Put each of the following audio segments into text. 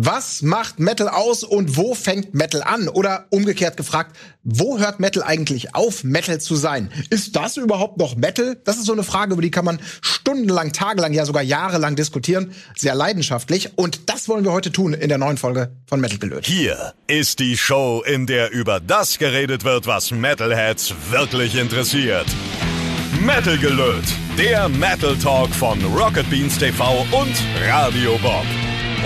Was macht Metal aus und wo fängt Metal an? Oder umgekehrt gefragt, wo hört Metal eigentlich auf, Metal zu sein? Ist das überhaupt noch Metal? Das ist so eine Frage, über die kann man stundenlang, tagelang, ja sogar jahrelang diskutieren. Sehr leidenschaftlich. Und das wollen wir heute tun in der neuen Folge von Metal Gelöt. Hier ist die Show, in der über das geredet wird, was Metalheads wirklich interessiert. Metal Gelöt, der Metal Talk von Rocket Beans TV und Radio Bob.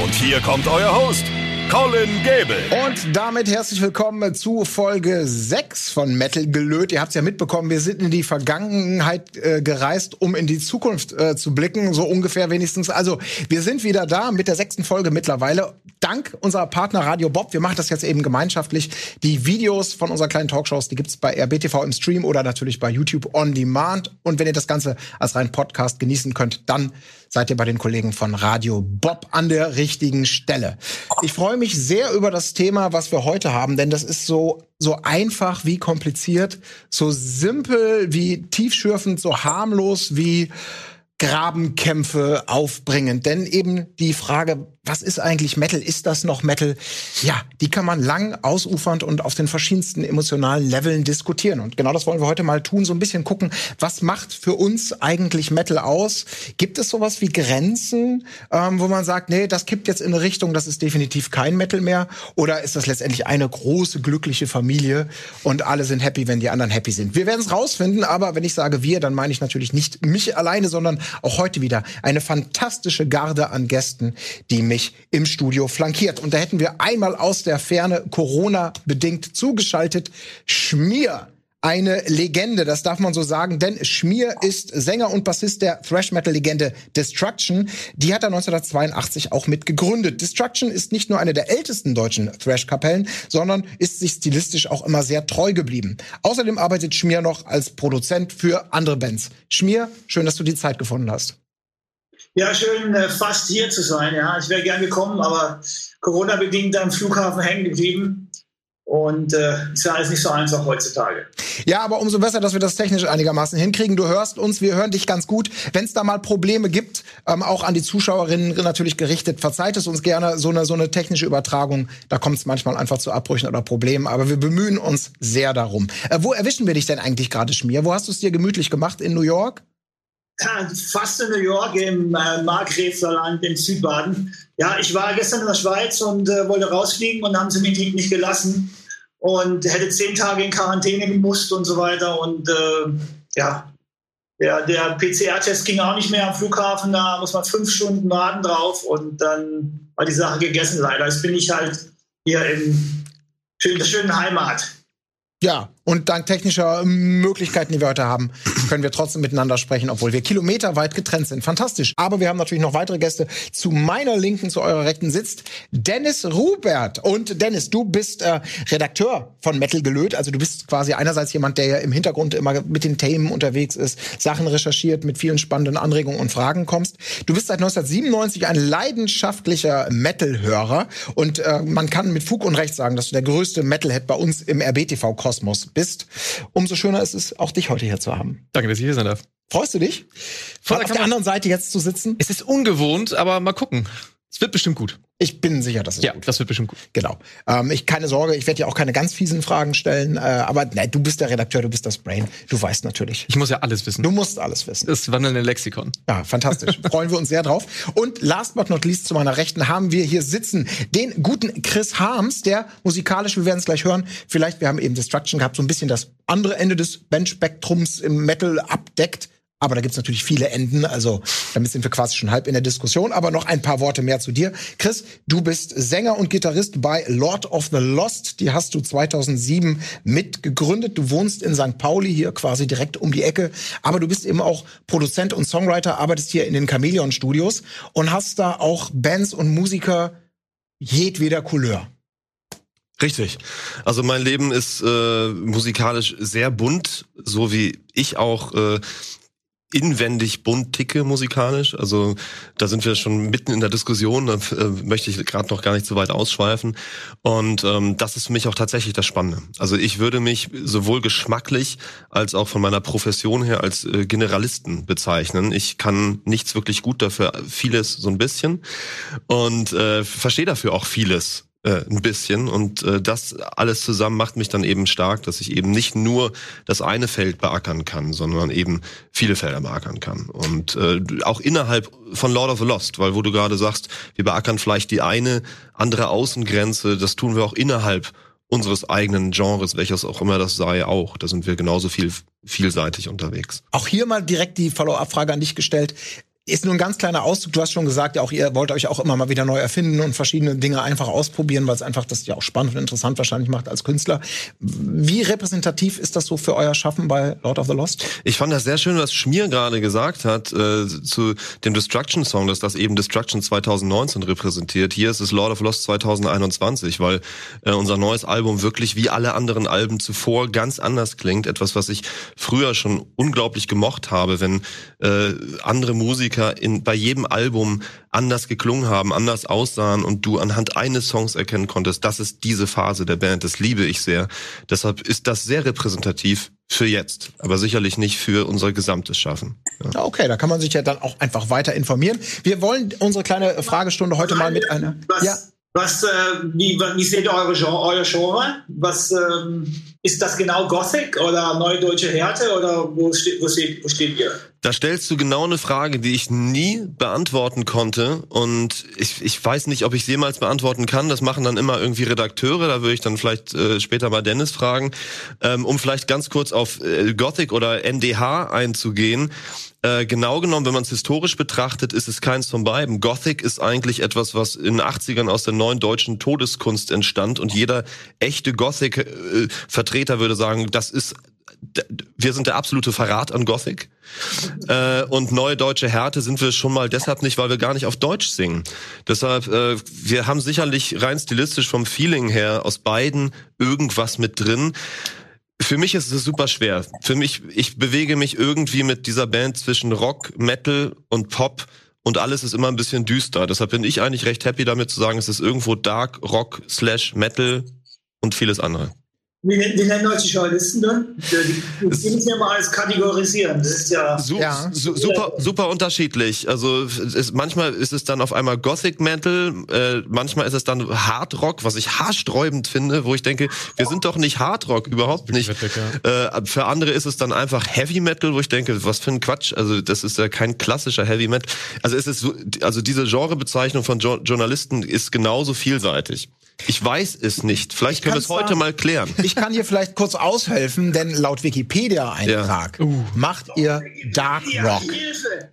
Und hier kommt euer Host, Colin Gable. Und damit herzlich willkommen zu Folge 6 von Metal Gelöt. Ihr habt es ja mitbekommen, wir sind in die Vergangenheit äh, gereist, um in die Zukunft äh, zu blicken, so ungefähr wenigstens. Also, wir sind wieder da mit der sechsten Folge mittlerweile. Dank unserer Partner Radio Bob. Wir machen das jetzt eben gemeinschaftlich. Die Videos von unserer kleinen Talkshows, die gibt's bei RBTV im Stream oder natürlich bei YouTube on Demand. Und wenn ihr das Ganze als rein Podcast genießen könnt, dann seid ihr bei den Kollegen von Radio Bob an der richtigen Stelle. Ich freue mich sehr über das Thema, was wir heute haben, denn das ist so so einfach wie kompliziert, so simpel wie tiefschürfend, so harmlos wie Grabenkämpfe aufbringen. Denn eben die Frage, was ist eigentlich Metal? Ist das noch Metal? Ja, die kann man lang, ausufernd und auf den verschiedensten emotionalen Leveln diskutieren. Und genau das wollen wir heute mal tun, so ein bisschen gucken, was macht für uns eigentlich Metal aus? Gibt es sowas wie Grenzen, ähm, wo man sagt, nee, das kippt jetzt in eine Richtung, das ist definitiv kein Metal mehr? Oder ist das letztendlich eine große, glückliche Familie und alle sind happy, wenn die anderen happy sind? Wir werden es rausfinden, aber wenn ich sage wir, dann meine ich natürlich nicht mich alleine, sondern auch heute wieder eine fantastische Garde an Gästen, die mich im Studio flankiert. Und da hätten wir einmal aus der Ferne Corona-bedingt zugeschaltet Schmier eine Legende, das darf man so sagen, denn Schmier ist Sänger und Bassist der Thrash-Metal-Legende Destruction. Die hat er 1982 auch mit gegründet. Destruction ist nicht nur eine der ältesten deutschen Thrash-Kapellen, sondern ist sich stilistisch auch immer sehr treu geblieben. Außerdem arbeitet Schmier noch als Produzent für andere Bands. Schmier, schön, dass du die Zeit gefunden hast. Ja, schön, äh, fast hier zu sein. Ja, ich wäre gern gekommen, aber Corona-bedingt am Flughafen hängen geblieben. Und äh, ist ja alles nicht so einfach heutzutage. Ja, aber umso besser, dass wir das technisch einigermaßen hinkriegen. Du hörst uns, wir hören dich ganz gut. Wenn es da mal Probleme gibt, ähm, auch an die Zuschauerinnen natürlich gerichtet, verzeiht es uns gerne. So eine, so eine technische Übertragung, da kommt es manchmal einfach zu Abbrüchen oder Problemen. Aber wir bemühen uns sehr darum. Äh, wo erwischen wir dich denn eigentlich gerade, Schmier? Wo hast du es dir gemütlich gemacht? In New York? Fast in New York im äh, Markgräflerland in Südbaden. Ja, ich war gestern in der Schweiz und äh, wollte rausfliegen und haben sie mich nicht gelassen und hätte zehn Tage in Quarantäne gemusst und so weiter. Und äh, ja, der, der PCR-Test ging auch nicht mehr am Flughafen, da muss man fünf Stunden warten drauf und dann war die Sache gegessen leider. Jetzt bin ich halt hier in der schönen Heimat. Ja, und dank technischer Möglichkeiten, die wir heute haben, können wir trotzdem miteinander sprechen, obwohl wir kilometerweit getrennt sind. Fantastisch. Aber wir haben natürlich noch weitere Gäste. Zu meiner Linken, zu eurer Rechten sitzt Dennis Rubert. Und Dennis, du bist äh, Redakteur von Metal Gelöt. Also du bist quasi einerseits jemand, der ja im Hintergrund immer mit den Themen unterwegs ist, Sachen recherchiert, mit vielen spannenden Anregungen und Fragen kommst. Du bist seit 1997 ein leidenschaftlicher Metal-Hörer. Und äh, man kann mit Fug und Recht sagen, dass du der größte Metalhead bei uns im RBTV-Kosmos bist. Umso schöner ist es, auch dich heute hier zu haben. Danke, dass ich hier sein darf. Freust du dich? Von auf der anderen Seite jetzt zu sitzen? Es ist ungewohnt, aber mal gucken. Es wird bestimmt gut. Ich bin sicher, dass es ja, gut das wird bestimmt gut. Genau. Ähm, ich keine Sorge, ich werde dir auch keine ganz fiesen Fragen stellen. Äh, aber nein, du bist der Redakteur, du bist das Brain. Du weißt natürlich. Ich muss ja alles wissen. Du musst alles wissen. Das wandelnde Lexikon. Ja, fantastisch. Freuen wir uns sehr drauf. Und last but not least zu meiner Rechten haben wir hier sitzen den guten Chris Harms, der musikalisch, wir werden es gleich hören, vielleicht, wir haben eben Destruction gehabt, so ein bisschen das andere Ende des Bandspektrums im Metal abdeckt. Aber da gibt's natürlich viele Enden, also damit sind wir quasi schon halb in der Diskussion. Aber noch ein paar Worte mehr zu dir. Chris, du bist Sänger und Gitarrist bei Lord of the Lost. Die hast du 2007 mitgegründet. Du wohnst in St. Pauli hier quasi direkt um die Ecke. Aber du bist eben auch Produzent und Songwriter, arbeitest hier in den Chameleon Studios und hast da auch Bands und Musiker jedweder Couleur. Richtig. Also mein Leben ist äh, musikalisch sehr bunt, so wie ich auch äh, inwendig bunt ticke musikalisch. Also da sind wir schon mitten in der Diskussion, da äh, möchte ich gerade noch gar nicht so weit ausschweifen. Und ähm, das ist für mich auch tatsächlich das Spannende. Also ich würde mich sowohl geschmacklich als auch von meiner Profession her als äh, Generalisten bezeichnen. Ich kann nichts wirklich gut dafür, vieles so ein bisschen und äh, verstehe dafür auch vieles äh, ein bisschen. Und äh, das alles zusammen macht mich dann eben stark, dass ich eben nicht nur das eine Feld beackern kann, sondern eben viele Felder beackern kann. Und äh, auch innerhalb von Lord of the Lost, weil wo du gerade sagst, wir beackern vielleicht die eine andere Außengrenze, das tun wir auch innerhalb unseres eigenen Genres, welches auch immer das sei, auch. Da sind wir genauso viel vielseitig unterwegs. Auch hier mal direkt die Follow-up-Frage an dich gestellt ist nur ein ganz kleiner Auszug. Du hast schon gesagt, ja, auch ihr wollt euch auch immer mal wieder neu erfinden und verschiedene Dinge einfach ausprobieren, weil es einfach das ja auch spannend und interessant wahrscheinlich macht als Künstler. Wie repräsentativ ist das so für euer Schaffen bei Lord of the Lost? Ich fand das sehr schön, was Schmier gerade gesagt hat äh, zu dem Destruction Song, dass das eben Destruction 2019 repräsentiert. Hier ist es Lord of Lost 2021, weil äh, unser neues Album wirklich wie alle anderen Alben zuvor ganz anders klingt. Etwas, was ich früher schon unglaublich gemocht habe, wenn äh, andere Musiker Musiker in, bei jedem Album anders geklungen haben, anders aussahen und du anhand eines Songs erkennen konntest, das ist diese Phase der Band, das liebe ich sehr. Deshalb ist das sehr repräsentativ für jetzt, aber sicherlich nicht für unser gesamtes Schaffen. Ja. Okay, da kann man sich ja dann auch einfach weiter informieren. Wir wollen unsere kleine Fragestunde heute mal mit einer. Was, ja. was äh, wie, wie seht ihr eure Genre, euer Genre? Was ähm, ist das genau Gothic oder Neue Deutsche Härte oder wo steht, wo steht, wo steht ihr? Da stellst du genau eine Frage, die ich nie beantworten konnte. Und ich, ich weiß nicht, ob ich sie jemals beantworten kann. Das machen dann immer irgendwie Redakteure. Da würde ich dann vielleicht äh, später mal Dennis fragen. Ähm, um vielleicht ganz kurz auf äh, Gothic oder NDH einzugehen. Äh, genau genommen, wenn man es historisch betrachtet, ist es keins von beiden. Gothic ist eigentlich etwas, was in den 80ern aus der neuen deutschen Todeskunst entstand. Und jeder echte Gothic-Vertreter würde sagen, das ist wir sind der absolute Verrat an Gothic. Äh, und neue deutsche Härte sind wir schon mal deshalb nicht, weil wir gar nicht auf Deutsch singen. Deshalb, äh, wir haben sicherlich rein stilistisch vom Feeling her aus beiden irgendwas mit drin. Für mich ist es super schwer. Für mich, ich bewege mich irgendwie mit dieser Band zwischen Rock, Metal und Pop und alles ist immer ein bisschen düster. Deshalb bin ich eigentlich recht happy damit zu sagen, es ist irgendwo Dark, Rock, Slash, Metal und vieles andere. Wie, wie nennen euch die Journalisten dann? Die müssen ja mal alles kategorisieren. Das ist ja, Su ja. Su super, super unterschiedlich. Also es, manchmal ist es dann auf einmal Gothic Metal, äh, manchmal ist es dann Hard Rock, was ich haarsträubend finde, wo ich denke, wir sind doch nicht Hard Rock, überhaupt nicht. Äh, für andere ist es dann einfach Heavy Metal, wo ich denke, was für ein Quatsch. Also das ist ja kein klassischer Heavy Metal. Also es ist so, also diese Genrebezeichnung von jo Journalisten ist genauso vielseitig. Ich weiß es nicht. Vielleicht ich können wir es heute mal klären. Ich kann hier vielleicht kurz aushelfen, denn laut Wikipedia-Eintrag ja. uh. macht ihr Dark Rock.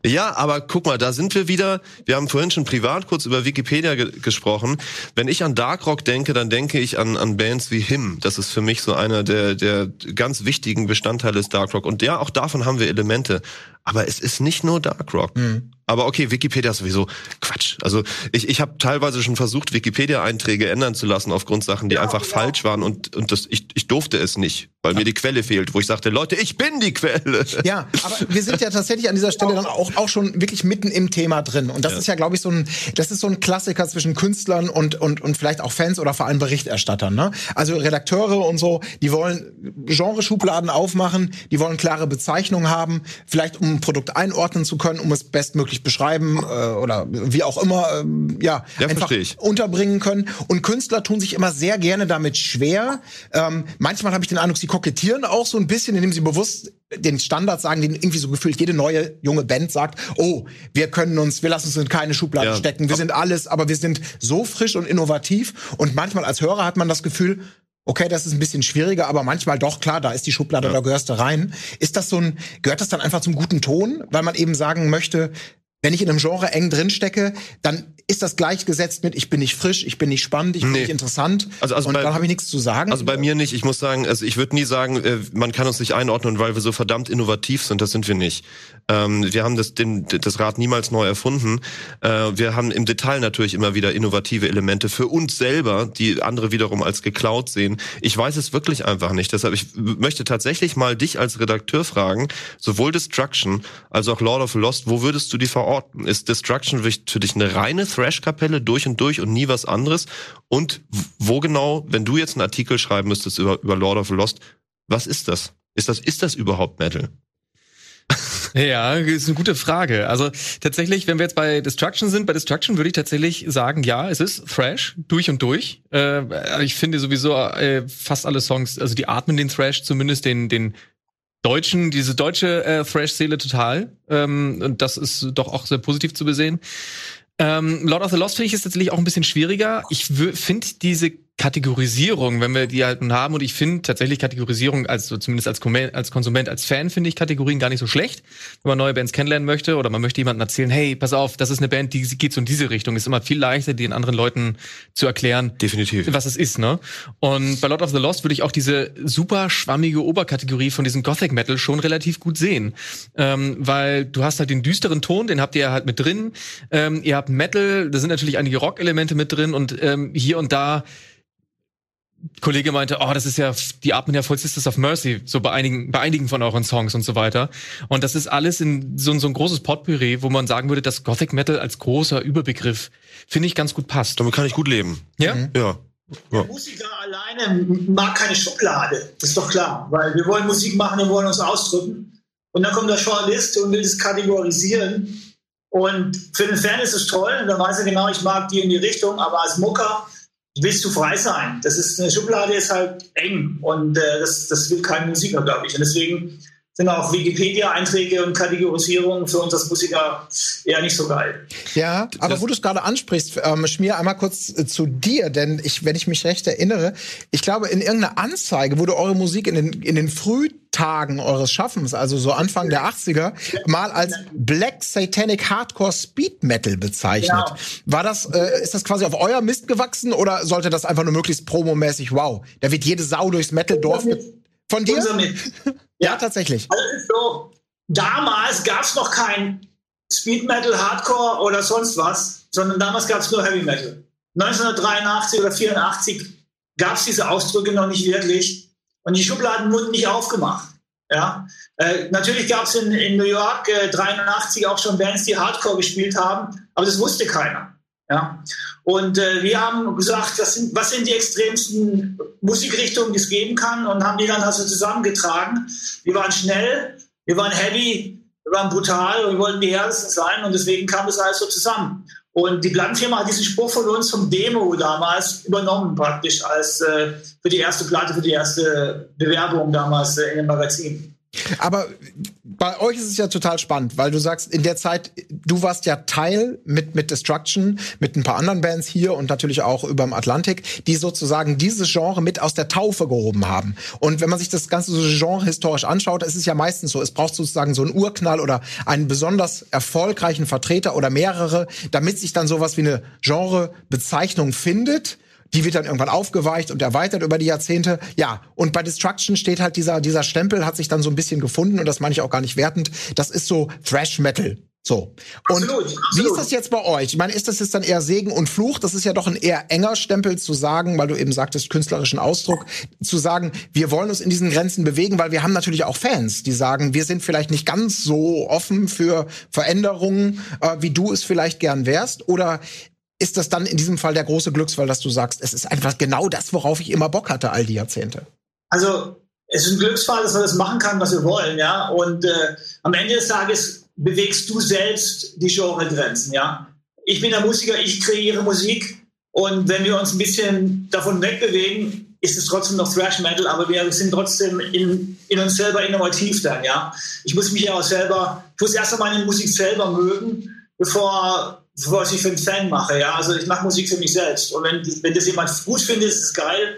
Ja, aber guck mal, da sind wir wieder. Wir haben vorhin schon privat kurz über Wikipedia ge gesprochen. Wenn ich an Dark Rock denke, dann denke ich an, an Bands wie Him. Das ist für mich so einer der, der ganz wichtigen Bestandteile des Dark Rock. Und ja, auch davon haben wir Elemente. Aber es ist nicht nur Dark Rock. Mhm. Aber okay, Wikipedia ist sowieso Quatsch. Also ich, ich habe teilweise schon versucht, Wikipedia-Einträge ändern zu lassen aufgrund Sachen, die ja, einfach ja. falsch waren und, und das, ich, ich durfte es nicht, weil ja. mir die Quelle fehlt, wo ich sagte, Leute, ich bin die Quelle. Ja, aber wir sind ja tatsächlich an dieser Stelle dann auch, auch schon wirklich mitten im Thema drin. Und das ist ja, glaube ich, so ein, das ist so ein Klassiker zwischen Künstlern und, und, und vielleicht auch Fans oder vor allem Berichterstattern. Ne? Also Redakteure und so, die wollen Genreschubladen aufmachen, die wollen klare Bezeichnungen haben, vielleicht um ein Produkt einordnen zu können, um es bestmöglich beschreiben äh, oder wie auch immer äh, ja, ja einfach unterbringen können. Und Künstler tun sich immer sehr gerne damit schwer. Ähm, manchmal habe ich den Eindruck, sie kokettieren auch so ein bisschen, indem sie bewusst den Standard sagen, den irgendwie so gefühlt jede neue junge Band sagt, oh, wir können uns, wir lassen uns in keine Schublade ja. stecken, wir sind alles, aber wir sind so frisch und innovativ. Und manchmal als Hörer hat man das Gefühl, okay, das ist ein bisschen schwieriger, aber manchmal doch, klar, da ist die Schublade, ja. da gehörst du rein. Ist das so ein, gehört das dann einfach zum guten Ton, weil man eben sagen möchte, wenn ich in einem Genre eng drin stecke, dann ist das gleichgesetzt mit ich bin nicht frisch, ich bin nicht spannend, ich bin nee. nicht interessant also, also und bei, dann habe ich nichts zu sagen. Also bei mir nicht. Ich muss sagen, also ich würde nie sagen, äh, man kann uns nicht einordnen, weil wir so verdammt innovativ sind. Das sind wir nicht. Ähm, wir haben das, den, das Rad niemals neu erfunden. Äh, wir haben im Detail natürlich immer wieder innovative Elemente für uns selber, die andere wiederum als geklaut sehen. Ich weiß es wirklich einfach nicht. Deshalb ich möchte tatsächlich mal dich als Redakteur fragen, sowohl Destruction als auch Lord of Lost, wo würdest du die verorten? Ist Destruction für dich eine reine Thrash-Kapelle durch und durch und nie was anderes? Und wo genau, wenn du jetzt einen Artikel schreiben müsstest über, über Lord of Lost, was ist das? Ist das, ist das überhaupt Metal? Ja, ist eine gute Frage. Also tatsächlich, wenn wir jetzt bei Destruction sind, bei Destruction würde ich tatsächlich sagen, ja, es ist Thrash durch und durch. Äh, ich finde sowieso äh, fast alle Songs, also die atmen den Thrash, zumindest den den deutschen, diese deutsche äh, Thrash-Seele total. Ähm, und das ist doch auch sehr positiv zu besehen. Ähm, Lord of the Lost finde ich ist tatsächlich auch ein bisschen schwieriger. Ich finde diese Kategorisierung, wenn wir die halt nun haben. Und ich finde tatsächlich Kategorisierung, also zumindest als, als Konsument, als Fan, finde ich Kategorien gar nicht so schlecht. Wenn man neue Bands kennenlernen möchte oder man möchte jemandem erzählen, hey, pass auf, das ist eine Band, die geht so in diese Richtung. Ist immer viel leichter, den anderen Leuten zu erklären, Definitiv. was es ist. Ne? Und bei Lord of the Lost würde ich auch diese super schwammige Oberkategorie von diesem Gothic Metal schon relativ gut sehen. Ähm, weil du hast halt den düsteren Ton, den habt ihr halt mit drin. Ähm, ihr habt Metal, da sind natürlich einige Rock-Elemente mit drin und ähm, hier und da Kollege meinte, oh, das ist ja, die atmen ja voll Sisters of Mercy, so bei einigen, bei einigen von euren Songs und so weiter. Und das ist alles in so, so ein großes Potpourri, wo man sagen würde, dass Gothic Metal als großer Überbegriff, finde ich, ganz gut passt. Damit kann ich gut leben. Ja? Mhm. Ja. Der Musiker alleine mag keine Schublade, das ist doch klar, weil wir wollen Musik machen, wir wollen uns ausdrücken. Und dann kommt der Journalist und will das kategorisieren. Und für den Fan ist es toll, und dann weiß er genau, ich mag die in die Richtung, aber als Mucker willst du frei sein. Das ist eine Schublade ist halt eng und äh, das, das will kein Musiker, glaube ich. Und deswegen sind auch Wikipedia-Einträge und Kategorisierungen für uns als Musiker eher nicht so geil. Ja, aber das wo du es gerade ansprichst, ähm, Schmier, einmal kurz äh, zu dir, denn ich, wenn ich mich recht erinnere, ich glaube, in irgendeiner Anzeige wurde eure Musik in den, in den Frühtagen eures Schaffens, also so Anfang der 80er, mal als Black Satanic Hardcore Speed Metal bezeichnet. Genau. War das, äh, ist das quasi auf euer Mist gewachsen oder sollte das einfach nur möglichst promomäßig, wow, da wird jede Sau durchs Metal-Dorf von dir? Unser mit. Ja, tatsächlich. Also so, damals gab es noch kein Speed Metal, Hardcore oder sonst was, sondern damals gab es nur Heavy Metal. 1983 oder 84 gab es diese Ausdrücke noch nicht wirklich und die Schubladen wurden nicht aufgemacht. Ja, äh, natürlich gab es in, in New York äh, 83 auch schon Bands, die Hardcore gespielt haben, aber das wusste keiner. Ja, und äh, wir haben gesagt, sind, was sind die extremsten Musikrichtungen, die es geben kann, und haben die dann also zusammengetragen. Wir waren schnell, wir waren heavy, wir waren brutal und wir wollten die härtesten sein und deswegen kam das alles so zusammen. Und die Plattenfirma hat diesen Spruch von uns vom Demo damals übernommen, praktisch als äh, für die erste Platte, für die erste Bewerbung damals äh, in dem Magazin. Aber bei euch ist es ja total spannend, weil du sagst, in der Zeit, du warst ja Teil mit, mit Destruction, mit ein paar anderen Bands hier und natürlich auch über dem Atlantik, die sozusagen dieses Genre mit aus der Taufe gehoben haben. Und wenn man sich das ganze Genre historisch anschaut, ist es ja meistens so, es braucht sozusagen so einen Urknall oder einen besonders erfolgreichen Vertreter oder mehrere, damit sich dann sowas wie eine Genrebezeichnung findet die wird dann irgendwann aufgeweicht und erweitert über die Jahrzehnte. Ja, und bei Destruction steht halt dieser, dieser Stempel hat sich dann so ein bisschen gefunden und das meine ich auch gar nicht wertend. Das ist so Thrash Metal. So. Und Absolut, wie absolut. ist das jetzt bei euch? Ich meine, ist das jetzt dann eher Segen und Fluch? Das ist ja doch ein eher enger Stempel zu sagen, weil du eben sagtest, künstlerischen Ausdruck, zu sagen, wir wollen uns in diesen Grenzen bewegen, weil wir haben natürlich auch Fans, die sagen, wir sind vielleicht nicht ganz so offen für Veränderungen, äh, wie du es vielleicht gern wärst. Oder ist das dann in diesem Fall der große Glücksfall, dass du sagst, es ist einfach genau das, worauf ich immer Bock hatte all die Jahrzehnte? Also es ist ein Glücksfall, dass wir das machen können, was wir wollen, ja. Und äh, am Ende des Tages bewegst du selbst die Genregrenzen, ja. Ich bin der Musiker, ich kreiere Musik und wenn wir uns ein bisschen davon wegbewegen, ist es trotzdem noch Thrash Metal, aber wir sind trotzdem in, in uns selber innovativ dann, ja. Ich muss mich ja auch selber, ich muss erst einmal meine Musik selber mögen, bevor, bevor ich für einen Fan mache, ja. Also ich mache Musik für mich selbst und wenn, wenn das jemand gut findet, ist es geil.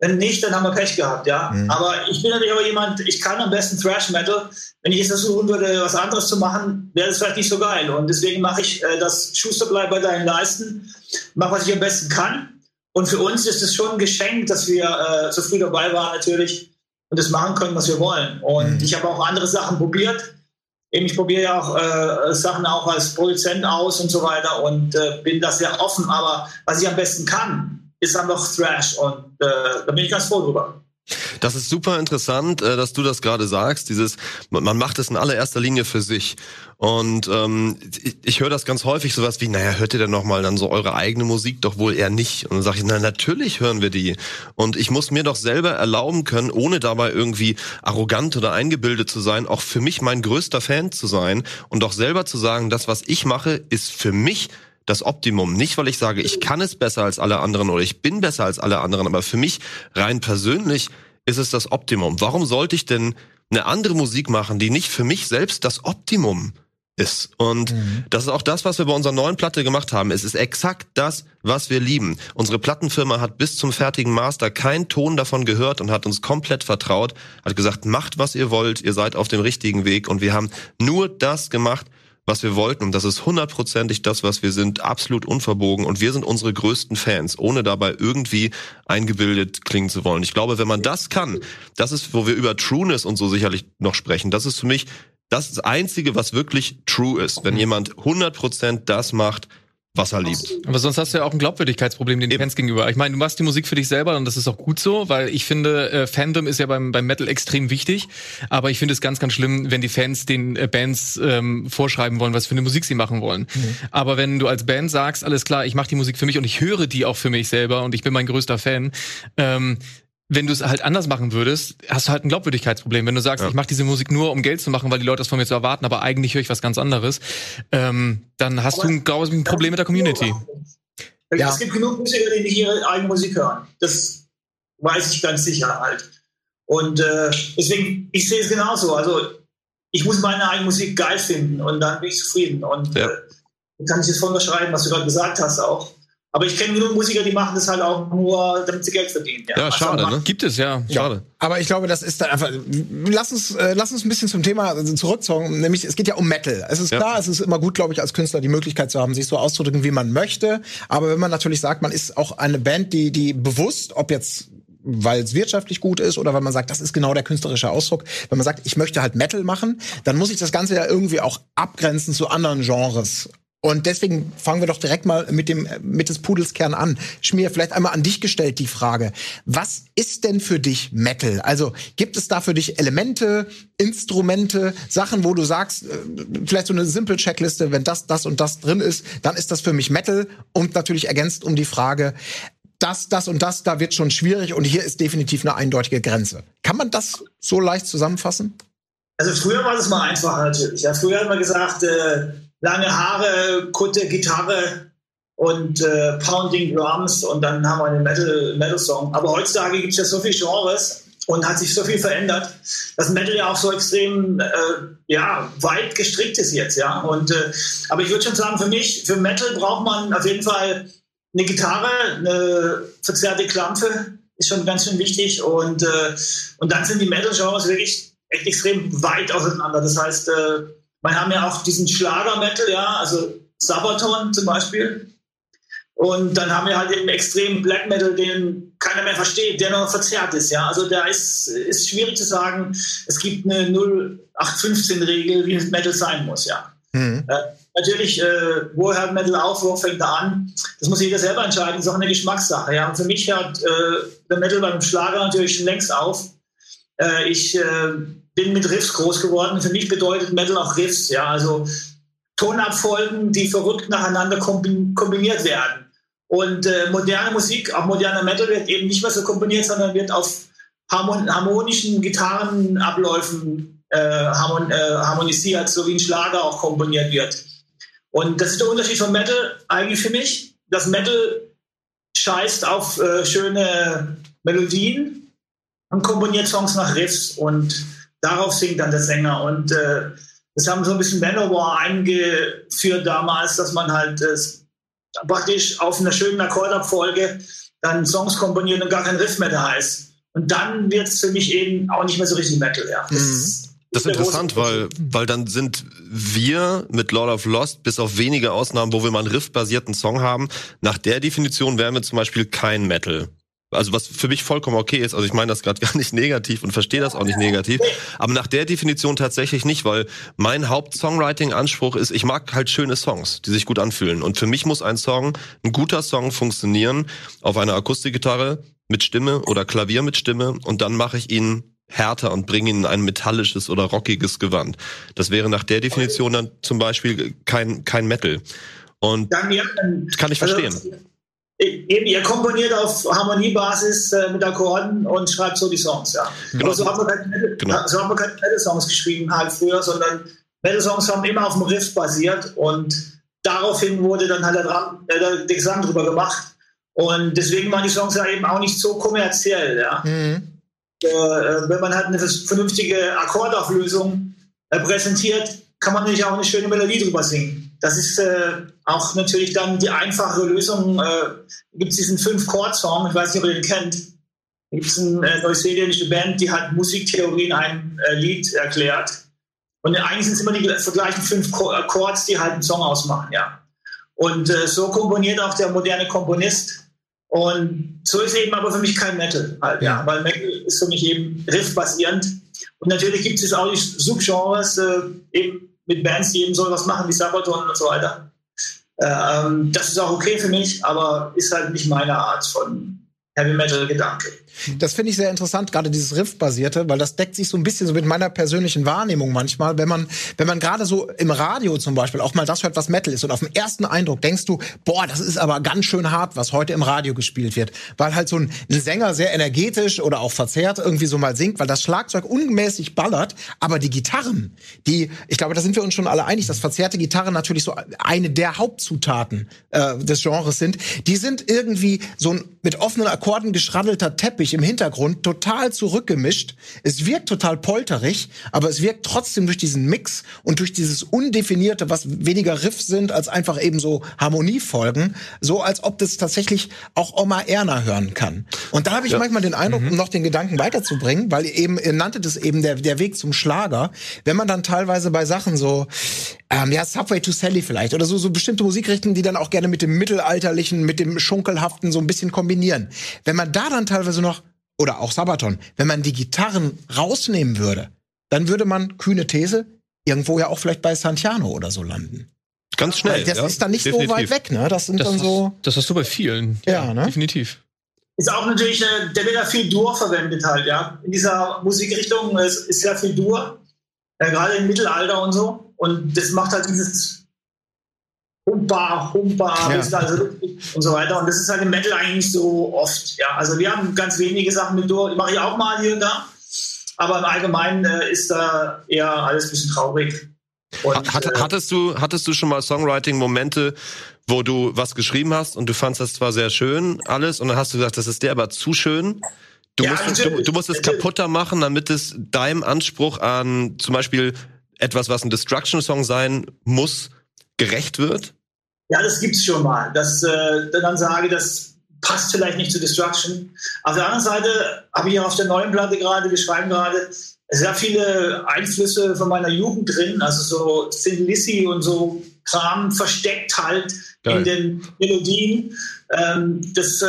Wenn nicht, dann haben wir Pech gehabt, ja. Mhm. Aber ich bin natürlich auch jemand, ich kann am besten Thrash Metal. Wenn ich jetzt versuchen würde, was anderes zu machen, wäre das vielleicht nicht so geil. Und deswegen mache ich äh, das Schuster bleibt bei deinen Leisten, mache, was ich am besten kann. Und für uns ist es schon ein Geschenk, dass wir äh, so früh dabei waren natürlich und das machen können, was wir wollen. Und Mhm. ich habe auch andere Sachen probiert. Eben ich probiere ja auch äh, Sachen auch als Produzent aus und so weiter und äh, bin da sehr offen. Aber was ich am besten kann, ist dann noch Thrash und äh, da bin ich ganz froh drüber. Das ist super interessant, äh, dass du das gerade sagst. Dieses, man macht es in allererster Linie für sich. Und ähm, ich, ich höre das ganz häufig sowas wie, naja, hört ihr denn noch mal dann so eure eigene Musik? Doch wohl eher nicht. Und dann sage ich, na natürlich hören wir die. Und ich muss mir doch selber erlauben können, ohne dabei irgendwie arrogant oder eingebildet zu sein, auch für mich mein größter Fan zu sein und auch selber zu sagen, das, was ich mache, ist für mich das Optimum. Nicht, weil ich sage, ich kann es besser als alle anderen oder ich bin besser als alle anderen, aber für mich rein persönlich ist es das Optimum. Warum sollte ich denn eine andere Musik machen, die nicht für mich selbst das Optimum ist. Und mhm. das ist auch das, was wir bei unserer neuen Platte gemacht haben. Es ist exakt das, was wir lieben. Unsere Plattenfirma hat bis zum fertigen Master keinen Ton davon gehört und hat uns komplett vertraut, hat gesagt, macht, was ihr wollt, ihr seid auf dem richtigen Weg und wir haben nur das gemacht, was wir wollten. Und das ist hundertprozentig das, was wir sind, absolut unverbogen. Und wir sind unsere größten Fans, ohne dabei irgendwie eingebildet klingen zu wollen. Ich glaube, wenn man das kann, das ist, wo wir über Trueness und so sicherlich noch sprechen, das ist für mich das Einzige, was wirklich true ist. Wenn jemand hundertprozent das macht, was er liebt. Aber sonst hast du ja auch ein Glaubwürdigkeitsproblem den Eben. Fans gegenüber. Ich meine, du machst die Musik für dich selber und das ist auch gut so, weil ich finde, äh, Fandom ist ja beim, beim Metal extrem wichtig. Aber ich finde es ganz, ganz schlimm, wenn die Fans den äh, Bands ähm, vorschreiben wollen, was für eine Musik sie machen wollen. Mhm. Aber wenn du als Band sagst, alles klar, ich mache die Musik für mich und ich höre die auch für mich selber und ich bin mein größter Fan, ähm, wenn du es halt anders machen würdest, hast du halt ein Glaubwürdigkeitsproblem. Wenn du sagst, ja. ich mache diese Musik nur, um Geld zu machen, weil die Leute das von mir zu erwarten, aber eigentlich höre ich was ganz anderes, ähm, dann hast aber du ein, glaube ein Problem mit der Community. Ja. Es gibt genug Musiker, die nicht ihre eigene Musik hören. Das weiß ich ganz sicher halt. Und äh, deswegen, ich sehe es genauso. Also ich muss meine eigene Musik geil finden und dann bin ich zufrieden. Und ja. äh, kann ich jetzt voll unterschreiben, was du gerade gesagt hast auch. Aber ich kenne genug Musiker, die machen das halt auch nur, damit sie Geld verdienen. Ja, ja also schade, ne? Gibt es, ja. Schade. Ja. Aber ich glaube, das ist dann einfach. Lass uns, äh, lass uns ein bisschen zum Thema zurückzogen. Nämlich, es geht ja um Metal. Es ist ja. klar, es ist immer gut, glaube ich, als Künstler die Möglichkeit zu haben, sich so auszudrücken, wie man möchte. Aber wenn man natürlich sagt, man ist auch eine Band, die, die bewusst, ob jetzt weil es wirtschaftlich gut ist oder weil man sagt, das ist genau der künstlerische Ausdruck. Wenn man sagt, ich möchte halt Metal machen, dann muss ich das Ganze ja irgendwie auch abgrenzen zu anderen Genres. Und deswegen fangen wir doch direkt mal mit dem mit des Pudels Kern an. Schmier, vielleicht einmal an dich gestellt die Frage: Was ist denn für dich Metal? Also gibt es da für dich Elemente, Instrumente, Sachen, wo du sagst, äh, vielleicht so eine simple Checkliste, wenn das, das und das drin ist, dann ist das für mich Metal. Und natürlich ergänzt um die Frage: das, das und das, da wird schon schwierig und hier ist definitiv eine eindeutige Grenze. Kann man das so leicht zusammenfassen? Also früher war das mal einfacher natürlich. Ja, früher hat man gesagt, äh lange Haare, Kutte, Gitarre und äh, Pounding Drums und dann haben wir einen Metal, Metal Song. Aber heutzutage gibt es ja so viele Genres und hat sich so viel verändert, dass Metal ja auch so extrem äh, ja, weit gestrickt ist jetzt, ja. Und äh, aber ich würde schon sagen, für mich, für Metal braucht man auf jeden Fall eine Gitarre, eine verzerrte Klampe, ist schon ganz schön wichtig. Und, äh, und dann sind die Metal-Genres wirklich echt extrem weit auseinander. Das heißt, äh, wir haben ja auch diesen Schlager-Metal, ja, also Sabaton zum Beispiel. Und dann haben wir halt den extremen Black Metal, den keiner mehr versteht, der noch verzerrt ist. Ja? Also da ist, ist schwierig zu sagen, es gibt eine 0815-Regel, wie Metal sein muss. Ja? Mhm. Äh, natürlich, äh, wo hört Metal auf, wo fängt er an? Das muss jeder selber entscheiden, das ist auch eine Geschmackssache. Ja? Und für mich hört äh, der Metal beim Schlager natürlich schon längst auf. Äh, ich äh, bin mit Riffs groß geworden. Für mich bedeutet Metal auch Riffs, ja, also Tonabfolgen, die verrückt nacheinander kombiniert werden. Und äh, moderne Musik, auch moderner Metal wird eben nicht mehr so komponiert, sondern wird auf harmonischen Gitarrenabläufen äh, harmon äh, harmonisiert, so wie ein Schlager auch komponiert wird. Und das ist der Unterschied von Metal eigentlich für mich. Das Metal scheißt auf äh, schöne Melodien und komponiert Songs nach Riffs und darauf singt dann der Sänger. Und äh, das haben so ein bisschen Manowar eingeführt damals, dass man halt äh, praktisch auf einer schönen Akkordabfolge dann Songs komponiert und gar kein Riff mehr da ist. Und dann wird es für mich eben auch nicht mehr so richtig Metal, ja. Das, mhm. Das ist interessant, weil, weil dann sind wir mit Lord of Lost, bis auf wenige Ausnahmen, wo wir mal einen riffbasierten Song haben, nach der Definition wären wir zum Beispiel kein Metal. Also was für mich vollkommen okay ist, also ich meine das gerade gar nicht negativ und verstehe das auch nicht negativ, aber nach der Definition tatsächlich nicht, weil mein Haupt-Songwriting-Anspruch ist, ich mag halt schöne Songs, die sich gut anfühlen. Und für mich muss ein Song, ein guter Song funktionieren auf einer Akustikgitarre mit Stimme oder Klavier mit Stimme und dann mache ich ihn härter und bringe ihn in ein metallisches oder rockiges Gewand. Das wäre nach der Definition dann zum Beispiel kein, kein Metal. Und Dann, ja, dann, kann ich verstehen. Also, Eben, ihr komponiert auf Harmoniebasis äh, mit Akkorden und schreibt so die Songs, ja. Genau. Aber so haben wir keine, Genau. so haben wir keine Metal-Songs geschrieben halt früher, sondern Metal-Songs haben immer auf dem Riff basiert und daraufhin wurde dann halt der, Drum, äh, der, der Gesang drüber gemacht. Und deswegen waren die Songs ja eben auch nicht so kommerziell, ja. Mhm. Äh, wenn man halt eine vernünftige Akkordauflösung äh, präsentiert, kann man natürlich auch eine schöne Melodie drüber singen. Das ist äh, auch natürlich dann die einfache Lösung. Äh, gibt es diesen Fünf-Chord-Song, ich weiß nicht, ob ihr den kennt. Da gibt es eine äh, neuseeländische Band, die hat Musiktheorie in einem äh, Lied erklärt. Und eigentlich sind es immer die gleichen fünf Cho- Chords, die halt einen Song ausmachen, ja. Und äh, so komponiert auch der moderne Komponist. Und so ist eben aber für mich kein Metal halt, ja. Weil Metal ist für mich eben riffbasierend. Und natürlich gibt es auch die Subgenres, äh, eben mit Bands, die eben sowas machen wie Sabaton und so weiter. Äh, ähm, das ist auch okay für mich, aber ist halt nicht meine Art von Heavy Metal Gedanke. Das finde ich sehr interessant, gerade dieses Riff-basierte, weil das deckt sich so ein bisschen so mit meiner persönlichen Wahrnehmung manchmal, wenn man, wenn man gerade so im Radio zum Beispiel auch mal das hört, was Metal ist und auf den ersten Eindruck denkst du, boah, das ist aber ganz schön hart, was heute im Radio gespielt wird, weil halt so ein, Sänger sehr energetisch oder auch verzerrt irgendwie so mal singt, weil das Schlagzeug unmäßig ballert, aber die Gitarren, die, ich glaube, da sind wir uns schon alle einig, dass verzerrte Gitarren natürlich so eine der Hauptzutaten äh, des Genres sind, die sind irgendwie so ein mit offenen Akkorden geschraddelter Teppich im Hintergrund total zurückgemischt. Es wirkt total polterig, aber es wirkt trotzdem durch diesen Mix und durch dieses undefinierte, was weniger Riff sind als einfach eben so Harmoniefolgen, so als ob das tatsächlich auch Oma Erna hören kann. Und da habe ich manchmal den Eindruck, um noch den Gedanken weiterzubringen, weil ihr eben, ihr nanntet es eben der, der Weg zum Schlager, wenn man dann teilweise bei Sachen so, ähm, ja, Subway to Sally vielleicht oder so, so bestimmte Musikrichtungen, die dann auch gerne mit dem Mittelalterlichen, mit dem Schunkelhaften so ein bisschen kombinieren. Wenn man da dann teilweise noch, oder auch Sabaton, wenn man die Gitarren rausnehmen würde, dann würde man, kühne These, irgendwo ja auch vielleicht bei Santiano oder so landen. Ganz schnell. Weil das ja, ist dann nicht definitiv. so weit weg, ne? Das sind Das, dann so. hast, das hast du bei vielen. Ja, ne? Definitiv. Ist auch natürlich, äh, der wird ja viel Dur verwendet halt, ja. In dieser Musikrichtung ist, ist sehr viel Dur, äh, gerade im Mittelalter und so. Und das macht halt dieses Humpa, Humpa, Ja. also und so weiter. Und das ist halt im Metal eigentlich nicht so oft. Ja, also wir haben ganz wenige Sachen mit Dur, mache ich auch mal hier und da. Aber im Allgemeinen äh, ist da eher alles ein bisschen traurig. Und, Hat, äh, hattest du hattest du schon mal Songwriting-Momente, wo du was geschrieben hast und du fandst das zwar sehr schön alles und dann hast du gesagt, das ist der aber zu schön. Du, Ja, musst, du, du musst es kaputter machen, damit es deinem Anspruch an zum Beispiel etwas, was ein Destruction-Song sein muss, gerecht wird. Ja, das gibt's schon mal. Dass äh, dann sage, das passt vielleicht nicht zu Destruction. Auf der anderen Seite habe ich ja auf der neuen Platte gerade, wir schreiben gerade, sehr viele Einflüsse von meiner Jugend drin, also so Thin Lizzy und so Kram versteckt halt Geil. in den Melodien. Ähm, das äh,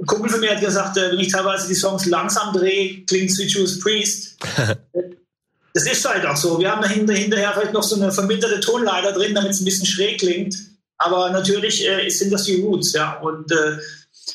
ein Kumpel von mir hat gesagt, äh, wenn ich teilweise die Songs langsam drehe, klingt wie Judas Priest. Das ist halt auch so. Wir haben dahinter, hinterher vielleicht noch so eine verminderte Tonleiter drin, damit es ein bisschen schräg klingt. Aber natürlich äh, sind das die Roots, ja. Und äh,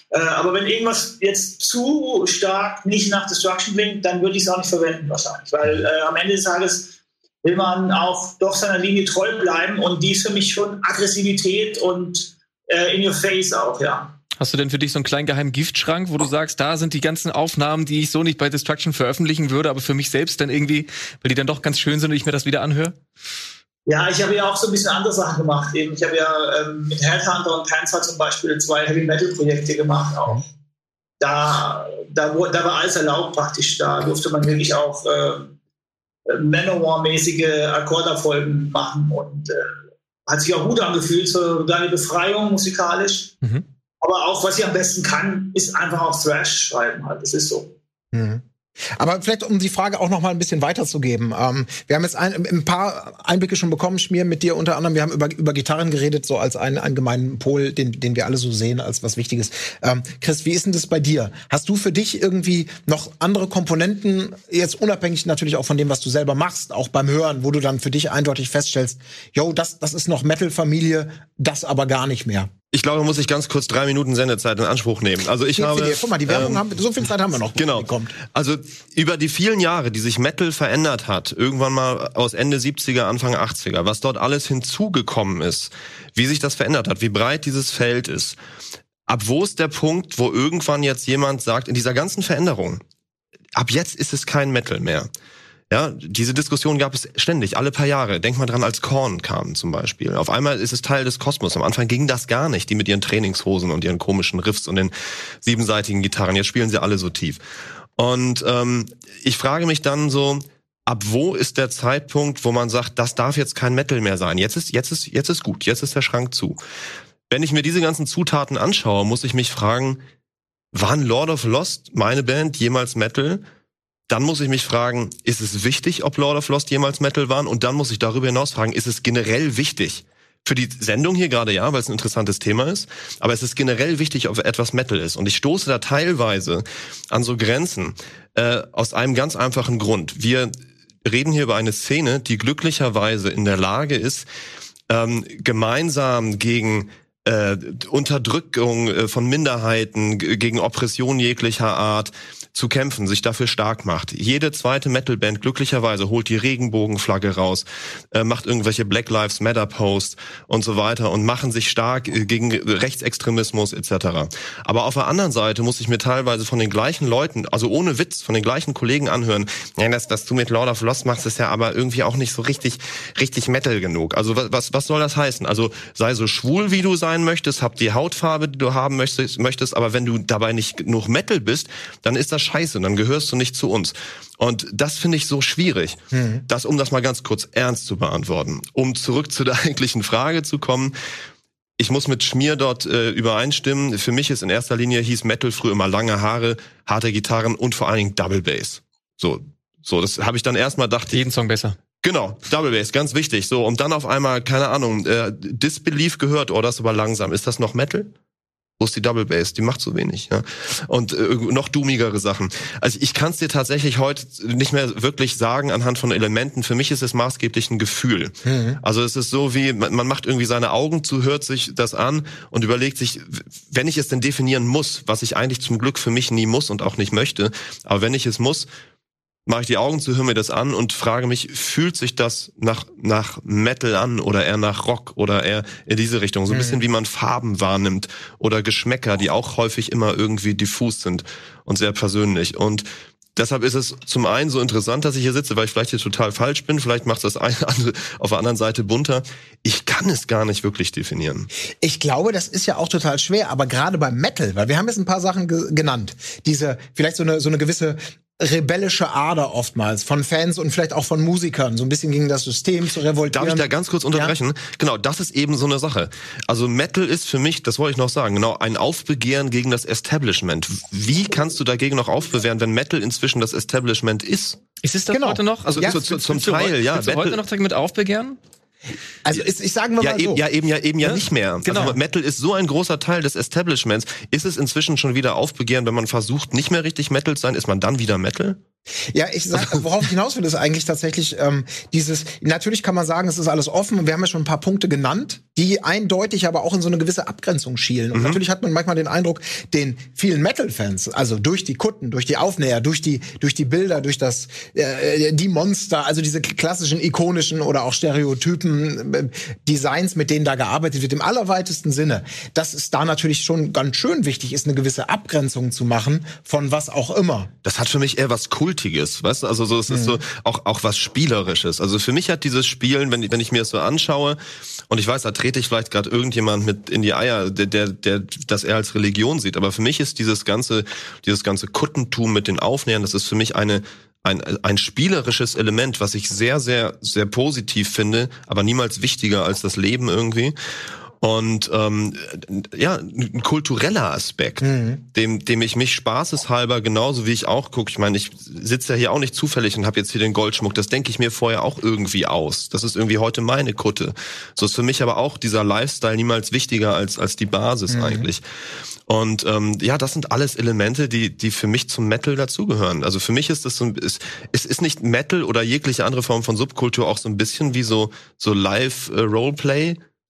äh, aber wenn irgendwas jetzt zu stark nicht nach Destruction klingt, dann würde ich es auch nicht verwenden wahrscheinlich. Weil äh, am Ende des Tages will man auch doch seiner Linie treu bleiben und die ist für mich schon Aggressivität und äh, in your face auch, ja. Hast du denn für dich so einen kleinen geheimen Giftschrank, wo du sagst, da sind die ganzen Aufnahmen, die ich so nicht bei Destruction veröffentlichen würde, aber für mich selbst dann irgendwie, weil die dann doch ganz schön sind und ich mir das wieder anhöre? Ja, ich habe ja auch so ein bisschen andere Sachen gemacht. Eben. Ich habe ja ähm, mit Headhunter und Panzer zum Beispiel zwei Heavy Metal Projekte gemacht auch. Da, da, wo- da war alles erlaubt praktisch. Da durfte man wirklich auch äh, Manowar-mäßige Akkorderfolgen machen und äh, hat sich auch gut angefühlt, so eine kleine Befreiung musikalisch. Mhm. Aber auch, was ich am besten kann, ist einfach auch Thrash schreiben halt. Das ist so. Mhm. Aber vielleicht, um die Frage auch noch mal ein bisschen weiterzugeben. Ähm, wir haben jetzt ein, ein paar Einblicke schon bekommen, Schmier, mit dir unter anderem. Wir haben über, über Gitarren geredet, so als einen, einen gemeinen Pol, den, den wir alle so sehen als was Wichtiges. Ähm, Chris, wie ist denn das bei dir? Hast du für dich irgendwie noch andere Komponenten, jetzt unabhängig natürlich auch von dem, was du selber machst, auch beim Hören, wo du dann für dich eindeutig feststellst, yo, das, das ist noch Metal-Familie, das aber gar nicht mehr? Ich glaube, muss ich ganz kurz drei Minuten Sendezeit in Anspruch nehmen. Also ich habe. Guck mal, die Werbung ähm, haben, so viel Zeit haben wir noch. Genau. Kommt. Also über die vielen Jahre, die sich Metal verändert hat, irgendwann mal aus Ende 70er, Anfang 80er, was dort alles hinzugekommen ist, wie sich das verändert hat, wie breit dieses Feld ist. Ab wo ist der Punkt, wo irgendwann jetzt jemand sagt, in dieser ganzen Veränderung, ab jetzt ist es kein Metal mehr. Ja, diese Diskussion gab es ständig, alle paar Jahre. Denk mal dran, als Korn kam zum Beispiel. Auf einmal ist es Teil des Kosmos. Am Anfang ging das gar nicht, die mit ihren Trainingshosen und ihren komischen Riffs und den siebenseitigen Gitarren. Jetzt spielen sie alle so tief. Und ähm, ich frage mich dann so, ab wo ist der Zeitpunkt, wo man sagt, das darf jetzt kein Metal mehr sein? Jetzt ist, jetzt ist, jetzt ist gut, jetzt ist der Schrank zu. Wenn ich mir diese ganzen Zutaten anschaue, muss ich mich fragen, waren Lord of Lost, meine Band, jemals Metal? Dann muss ich mich fragen, ist es wichtig, ob Lord of Lost jemals Metal waren? Und dann muss ich darüber hinaus fragen, ist es generell wichtig? Für die Sendung hier gerade ja, weil es ein interessantes Thema ist. Aber es ist generell wichtig, ob etwas Metal ist. Und ich stoße da teilweise an so Grenzen äh, aus einem ganz einfachen Grund. Wir reden hier über eine Szene, die glücklicherweise in der Lage ist, ähm, gemeinsam gegen äh, Unterdrückung äh, von Minderheiten, gegen Oppression jeglicher Art zu kämpfen, sich dafür stark macht. Jede zweite Metalband glücklicherweise holt die Regenbogenflagge raus, äh, macht irgendwelche Black Lives Matter Posts und so weiter und machen sich stark äh, gegen Rechtsextremismus etc. Aber auf der anderen Seite muss ich mir teilweise von den gleichen Leuten, also ohne Witz, von den gleichen Kollegen anhören, ja, das, was du mit Lord of Lost machst, ist ja aber irgendwie auch nicht so richtig, richtig Metal genug. Also was, was, was soll das heißen? Also sei so schwul, wie du sein möchtest, hab die Hautfarbe, die du haben möchtest, möchtest, aber wenn du dabei nicht genug Metal bist, dann ist das scheiße, dann gehörst du nicht zu uns. Und das finde ich so schwierig. Das, um das mal ganz kurz ernst zu beantworten. Um zurück zu der eigentlichen Frage zu kommen, ich muss mit Schmier dort äh, übereinstimmen. Für mich ist in erster Linie hieß Metal früher immer lange Haare, harte Gitarren und vor allen Dingen Double Bass. So, so das habe ich dann erstmal dachte ich, Jeden Song besser. Genau, Double Bass, ganz wichtig. So und dann auf einmal keine Ahnung, äh, Disbelief gehört, oh, das ist aber langsam. Ist das noch Metal? Wo ist die Double Bass? Die macht so wenig, ja. Und äh, noch dummigere Sachen. Also ich kann es dir tatsächlich heute nicht mehr wirklich sagen anhand von Elementen. Für mich ist es maßgeblich ein Gefühl. Also es ist so wie, man, macht irgendwie seine Augen zu, hört sich das an und überlegt sich, wenn ich es denn definieren muss, was ich eigentlich zum Glück für mich nie muss und auch nicht möchte, aber wenn ich es muss, mache ich die Augen zu, höre mir das an und frage mich, fühlt sich das nach, nach Metal an oder eher nach Rock oder eher in diese Richtung? So ein bisschen wie man Farben wahrnimmt oder Geschmäcker, die auch häufig immer irgendwie diffus sind und sehr persönlich. Und deshalb ist es zum einen so interessant, dass ich hier sitze, weil ich vielleicht hier total falsch bin. Vielleicht macht das eine andere auf der anderen Seite bunter. Ich kann es gar nicht wirklich definieren. Ich glaube, das ist ja auch total schwer, aber gerade beim Metal, weil wir haben jetzt ein paar Sachen ge genannt. Diese, vielleicht so eine, so eine gewisse rebellische Ader oftmals von Fans und vielleicht auch von Musikern, so ein bisschen gegen das System zu revoltieren. Darf ich da ganz kurz unterbrechen? Genau, das ist eben so eine Sache. Also Metal ist für mich, das wollte ich noch sagen, genau, ein Aufbegehren gegen das Establishment. Wie kannst du dagegen noch aufbewehren, wenn Metal inzwischen das Establishment ist? Ist es das Genau. heute noch? Also Ja, du- zum du Teil, heute- ja. Willst du heute noch damit aufbegehren? Also ist, ich sagen wir Ja, mal so. eben, ja, eben ja, eben ja Ja, nicht mehr. genau. Also Metal ist so ein großer Teil des Establishments. Ist es inzwischen schon wieder aufbegehren, wenn man versucht, nicht mehr richtig Metal zu sein, ist man dann wieder Metal? Ja, ich sag, worauf ich hinaus will, ist eigentlich tatsächlich ähm, dieses, natürlich kann man sagen, es ist alles offen. Wir haben ja schon ein paar Punkte genannt, die eindeutig aber auch in so eine gewisse Abgrenzung schielen. Und natürlich hat man manchmal den Eindruck, den vielen Metal-Fans, also durch die Kutten, durch die Aufnäher, durch die, durch die Bilder, durch das, äh, die Monster, also diese klassischen, ikonischen oder auch Stereotypen äh, Designs, mit denen da gearbeitet wird, im allerweitesten Sinne, dass es da natürlich schon ganz schön wichtig ist, eine gewisse Abgrenzung zu machen von was auch immer. Das hat für mich eher was Kultiges, weißt du? Also so, es ist so auch, auch was Spielerisches. Also für mich hat dieses Spielen, wenn, wenn ich mir das so anschaue, und ich weiß, da trete ich vielleicht gerade irgendjemand mit in die Eier, der, der, der das er als Religion sieht. Aber für mich ist dieses ganze, dieses ganze Kuttentum mit den Aufnähern, das ist für mich eine ein, ein spielerisches Element, was ich sehr, sehr, sehr positiv finde, aber niemals wichtiger als das Leben irgendwie. Und ähm, ja, ein kultureller Aspekt, Mhm. dem, dem ich mich spaßeshalber genauso wie ich auch gucke. Ich meine, ich sitze ja hier auch nicht zufällig und habe jetzt hier den Goldschmuck. Das denke ich mir vorher auch irgendwie aus. Das ist irgendwie heute meine Kutte. So ist für mich aber auch dieser Lifestyle niemals wichtiger als als die Basis eigentlich. Und ähm, ja, das sind alles Elemente, die die für mich zum Metal dazugehören. Also für mich ist das so ein ist, ist, ist nicht Metal oder jegliche andere Form von Subkultur auch so ein bisschen wie so so Live äh,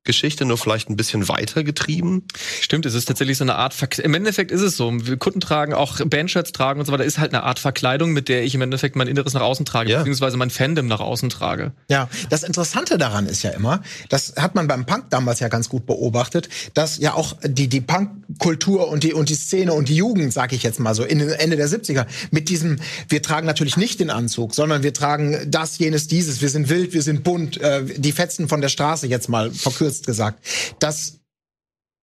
Geschichte, nur vielleicht ein bisschen weiter getrieben. Stimmt, es ist tatsächlich so eine Art, Verk im Endeffekt ist es so, wir Kunden tragen, auch Bandshirts tragen und so weiter, ist halt eine Art Verkleidung, mit der ich im Endeffekt mein Inneres nach außen trage, Ja. beziehungsweise mein Fandom nach außen trage. Ja, das Interessante daran ist ja immer, das hat man beim Punk damals ja ganz gut beobachtet, dass ja auch die, die Punk-Kultur und die, und die Szene und die Jugend, sag ich jetzt mal so, in Ende der 70er, mit diesem, wir tragen natürlich nicht den Anzug, sondern wir tragen das, jenes, dieses, wir sind wild, wir sind bunt, äh, die Fetzen von der Straße jetzt mal verkürzt gesagt, dass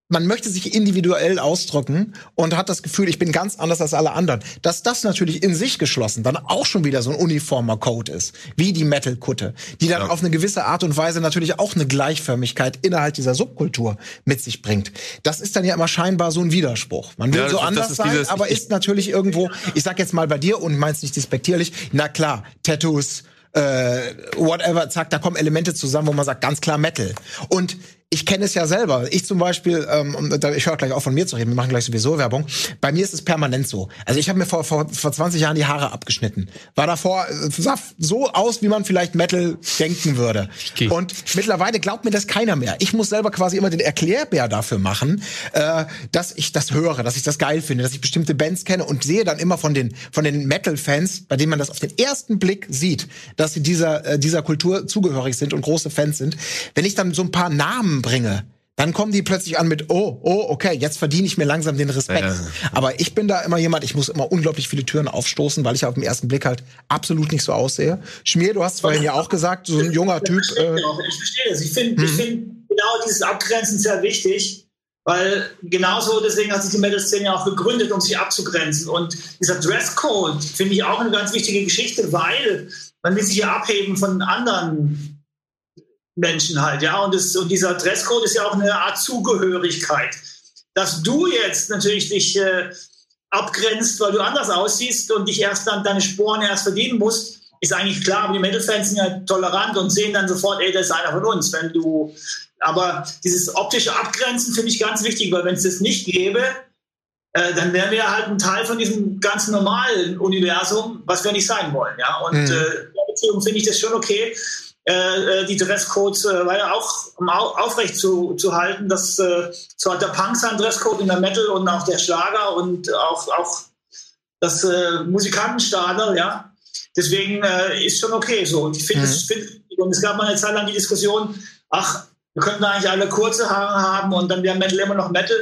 man möchte sich individuell ausdrücken und hat das Gefühl, ich bin ganz anders als alle anderen. Dass das natürlich in sich geschlossen dann auch schon wieder so ein uniformer Code ist, wie die Metal-Kutte, die dann Ja. auf eine gewisse Art und Weise natürlich auch eine Gleichförmigkeit innerhalb dieser Subkultur mit sich bringt. Das ist dann ja immer scheinbar so ein Widerspruch. Man will Ja, so ist- anders ist sein, dieses- aber ist natürlich irgendwo, ich sag jetzt mal bei dir und meinst nicht despektierlich, na klar, Tattoos, äh, whatever, zack, da kommen Elemente zusammen, wo man sagt, ganz klar Metal. Und ich kenne es ja selber. Ich zum Beispiel, ähm, ich höre gleich auf von mir zu reden, wir machen gleich sowieso Werbung. Bei mir ist es permanent so. Also ich habe mir vor, vor, vor 20 Jahren die Haare abgeschnitten. War davor, äh, sah so aus, wie man vielleicht Metal denken würde. geh. Und mittlerweile glaubt mir das keiner mehr. Ich muss selber quasi immer den Erklärbär dafür machen, äh, dass ich das höre, dass ich das geil finde, dass ich bestimmte Bands kenne und sehe dann immer von den, von den Metal-Fans, bei denen man das auf den ersten Blick sieht, dass sie dieser, äh, dieser Kultur zugehörig sind und große Fans sind. Wenn ich dann so ein paar Namen bringe, dann kommen die plötzlich an mit, oh, oh, okay, jetzt verdiene ich mir langsam den Respekt. Ja. Aber ich bin da immer jemand, ich muss immer unglaublich viele Türen aufstoßen, weil ich auf den ersten Blick halt absolut nicht so aussehe. Schmier, du hast vorhin ja auch gesagt, so ein junger Typ. Ich verstehe, Äh, auch. ich verstehe das. Ich finde ich find genau dieses Abgrenzen sehr wichtig, weil genauso deswegen hat sich die Metal-Szene ja auch gegründet, um sich abzugrenzen. Und dieser Dresscode finde ich auch eine ganz wichtige Geschichte, weil man will sich ja abheben von anderen Menschen halt, ja. Und, das, und dieser Dresscode ist ja auch eine Art Zugehörigkeit. Dass du jetzt natürlich dich äh, abgrenzt, weil du anders aussiehst und dich erst dann deine Sporen erst verdienen musst, ist eigentlich klar. Aber die Metal-Fans sind ja tolerant und sehen dann sofort, ey, das ist einer von uns. Wenn du, aber dieses optische Abgrenzen finde ich ganz wichtig, weil wenn es das nicht gäbe, äh, dann wären wir halt ein Teil von diesem ganz normalen Universum, was wir nicht sein wollen. Ja? Und Mhm. äh, finde ich das schon okay, äh, äh, die Dresscodes äh, weiter auch um au aufrecht zu, zu halten. Das, äh, so hat der Punk seinen Dresscode in der Metal und auch der Schlager und auch, auch das äh, Musikantenstadel, ja. Deswegen äh, ist schon okay so. Und ich finde es find, und es gab mal eine Zeit lang die Diskussion, ach, wir könnten eigentlich alle kurze Haare haben und dann wäre Metal immer noch Metal.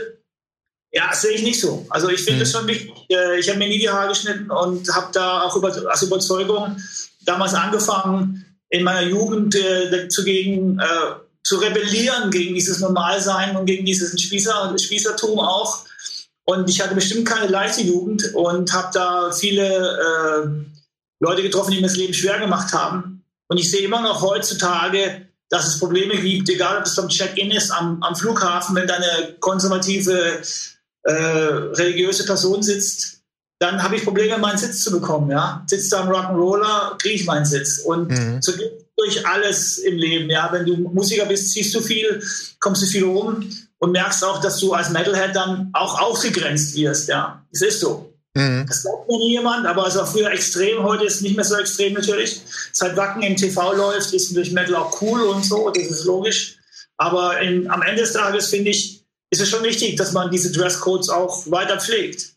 Ja, das sehe ich nicht so. Also ich finde es schon wichtig. Äh, Ich habe mir nie die Haare geschnitten und habe da auch über, aus Überzeugung damals angefangen, in meiner Jugend äh, dagegen äh, zu rebellieren gegen dieses Normalsein und gegen dieses Spießer, Spießertum auch. Und ich hatte bestimmt keine leichte Jugend und habe da viele äh, Leute getroffen, die mir das Leben schwer gemacht haben. Und ich sehe immer noch heutzutage, dass es Probleme gibt, egal ob es beim Check-in ist am, am Flughafen, wenn da eine konservative äh, religiöse Person sitzt, dann habe ich Probleme, meinen Sitz zu bekommen. Ja? Sitzt da ein Rock'n'Roller, kriege ich meinen Sitz. Und Mhm. so geht durch alles im Leben. Ja? Wenn du Musiker bist, ziehst du viel, kommst du viel rum und merkst auch, dass du als Metalhead dann auch ausgegrenzt wirst. Ja? Es ist so. Mhm. Das glaubt mir nie jemand, aber es war früher extrem, heute ist es nicht mehr so extrem natürlich. Seit Wacken im TV läuft, ist natürlich Metal auch cool und so, das ist logisch. Aber in, am Ende des Tages finde ich, ist es schon wichtig, dass man diese Dresscodes auch weiter pflegt.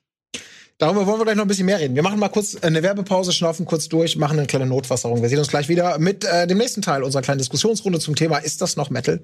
Darüber wollen wir gleich noch ein bisschen mehr reden. Wir machen mal kurz eine Werbepause, schnaufen kurz durch, machen eine kleine Notwasserung. Wir sehen uns gleich wieder mit äh, dem nächsten Teil unserer kleinen Diskussionsrunde zum Thema Ist das noch Metal?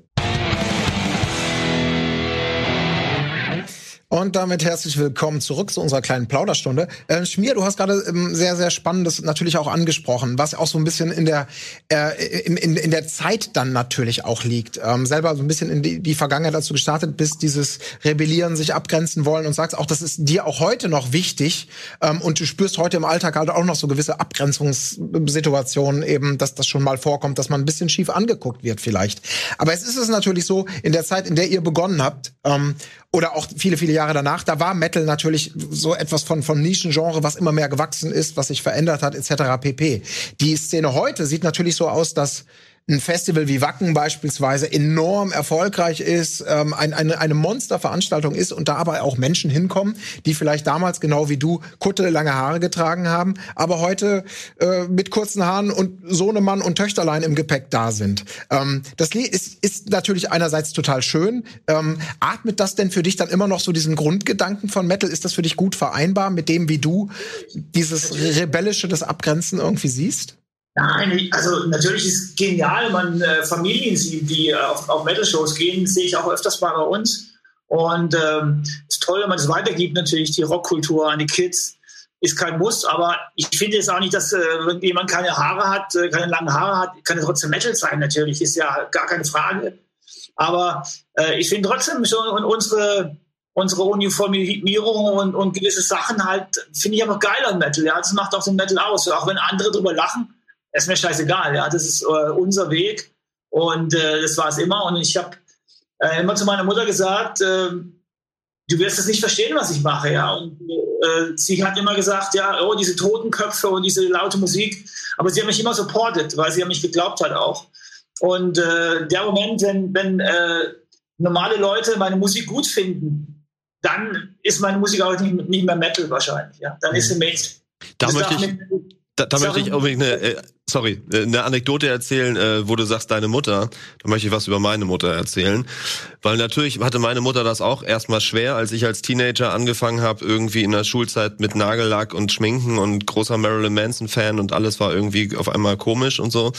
Und damit herzlich willkommen zurück zu unserer kleinen Plauderstunde. Äh, Schmier, du hast gerade ähm, sehr, sehr Spannendes natürlich auch angesprochen, was auch so ein bisschen in der, äh, in, in, in der Zeit dann natürlich auch liegt. Ähm, selber so ein bisschen in die, die Vergangenheit dazu gestartet bist, dieses Rebellieren, sich abgrenzen wollen und sagst auch, das ist dir auch heute noch wichtig. Ähm, und du spürst heute im Alltag halt auch noch so gewisse Abgrenzungssituationen eben, dass das schon mal vorkommt, dass man ein bisschen schief angeguckt wird vielleicht. Aber es ist es natürlich so, in der Zeit, in der ihr begonnen habt, ähm, oder auch viele, viele Jahre danach, da war Metal natürlich so etwas von, von Nischengenre, was immer mehr gewachsen ist, was sich verändert hat, etc. pp. Die Szene heute sieht natürlich so aus, dass ein Festival wie Wacken beispielsweise enorm erfolgreich ist, ähm, ein, eine, eine Monsterveranstaltung ist und da aber auch Menschen hinkommen, die vielleicht damals genau wie du Kutte, lange Haare getragen haben, aber heute äh, mit kurzen Haaren und Sohnemann und Töchterlein im Gepäck da sind. Ähm, das ist, ist natürlich einerseits total schön. Ähm, atmet das denn für dich dann immer noch so diesen Grundgedanken von Metal? Ist das für dich gut vereinbar mit dem, wie du dieses Rebellische, das Abgrenzen irgendwie siehst? Nein, also natürlich ist es genial, man äh, Familien sieht, die äh, auf, auf Metal-Shows gehen, sehe ich auch öfters mal bei uns. Und ähm, ist toll, wenn man das weitergibt, natürlich die Rockkultur an die Kids. Ist kein Muss, aber ich finde jetzt auch nicht, dass äh, wenn jemand keine Haare hat, äh, keine langen Haare hat, kann er trotzdem Metal sein, natürlich, ist ja gar keine Frage. Aber äh, ich finde trotzdem schon unsere, unsere Uniformierung und, und gewisse Sachen halt, finde ich einfach geil an Metal. Ja, das macht auch den Metal aus. Auch wenn andere drüber lachen, ist mir scheißegal. Ja, das ist äh, unser Weg und äh, das war es immer. Und ich habe äh, immer zu meiner Mutter gesagt, äh, du wirst es nicht verstehen, was ich mache. Ja, und äh, sie hat immer gesagt, ja, oh, diese Totenköpfe und diese laute Musik. Aber sie hat mich immer supportet, weil sie an mich geglaubt hat auch. Und äh, der Moment, wenn, wenn normale Leute meine Musik gut finden, dann ist meine Musik auch nicht, nicht mehr Metal wahrscheinlich. Ja, dann ist sie Mainstream. Da möchte ich, da, da möchte ich unbedingt eine, sorry, eine Anekdote erzählen, äh, wo du sagst, deine Mutter. Da möchte ich was über meine Mutter erzählen. Weil natürlich hatte meine Mutter das auch erstmal schwer, als ich als Teenager angefangen habe, irgendwie in der Schulzeit mit Nagellack und Schminken und großer Marilyn Manson-Fan und alles war irgendwie auf einmal komisch und so.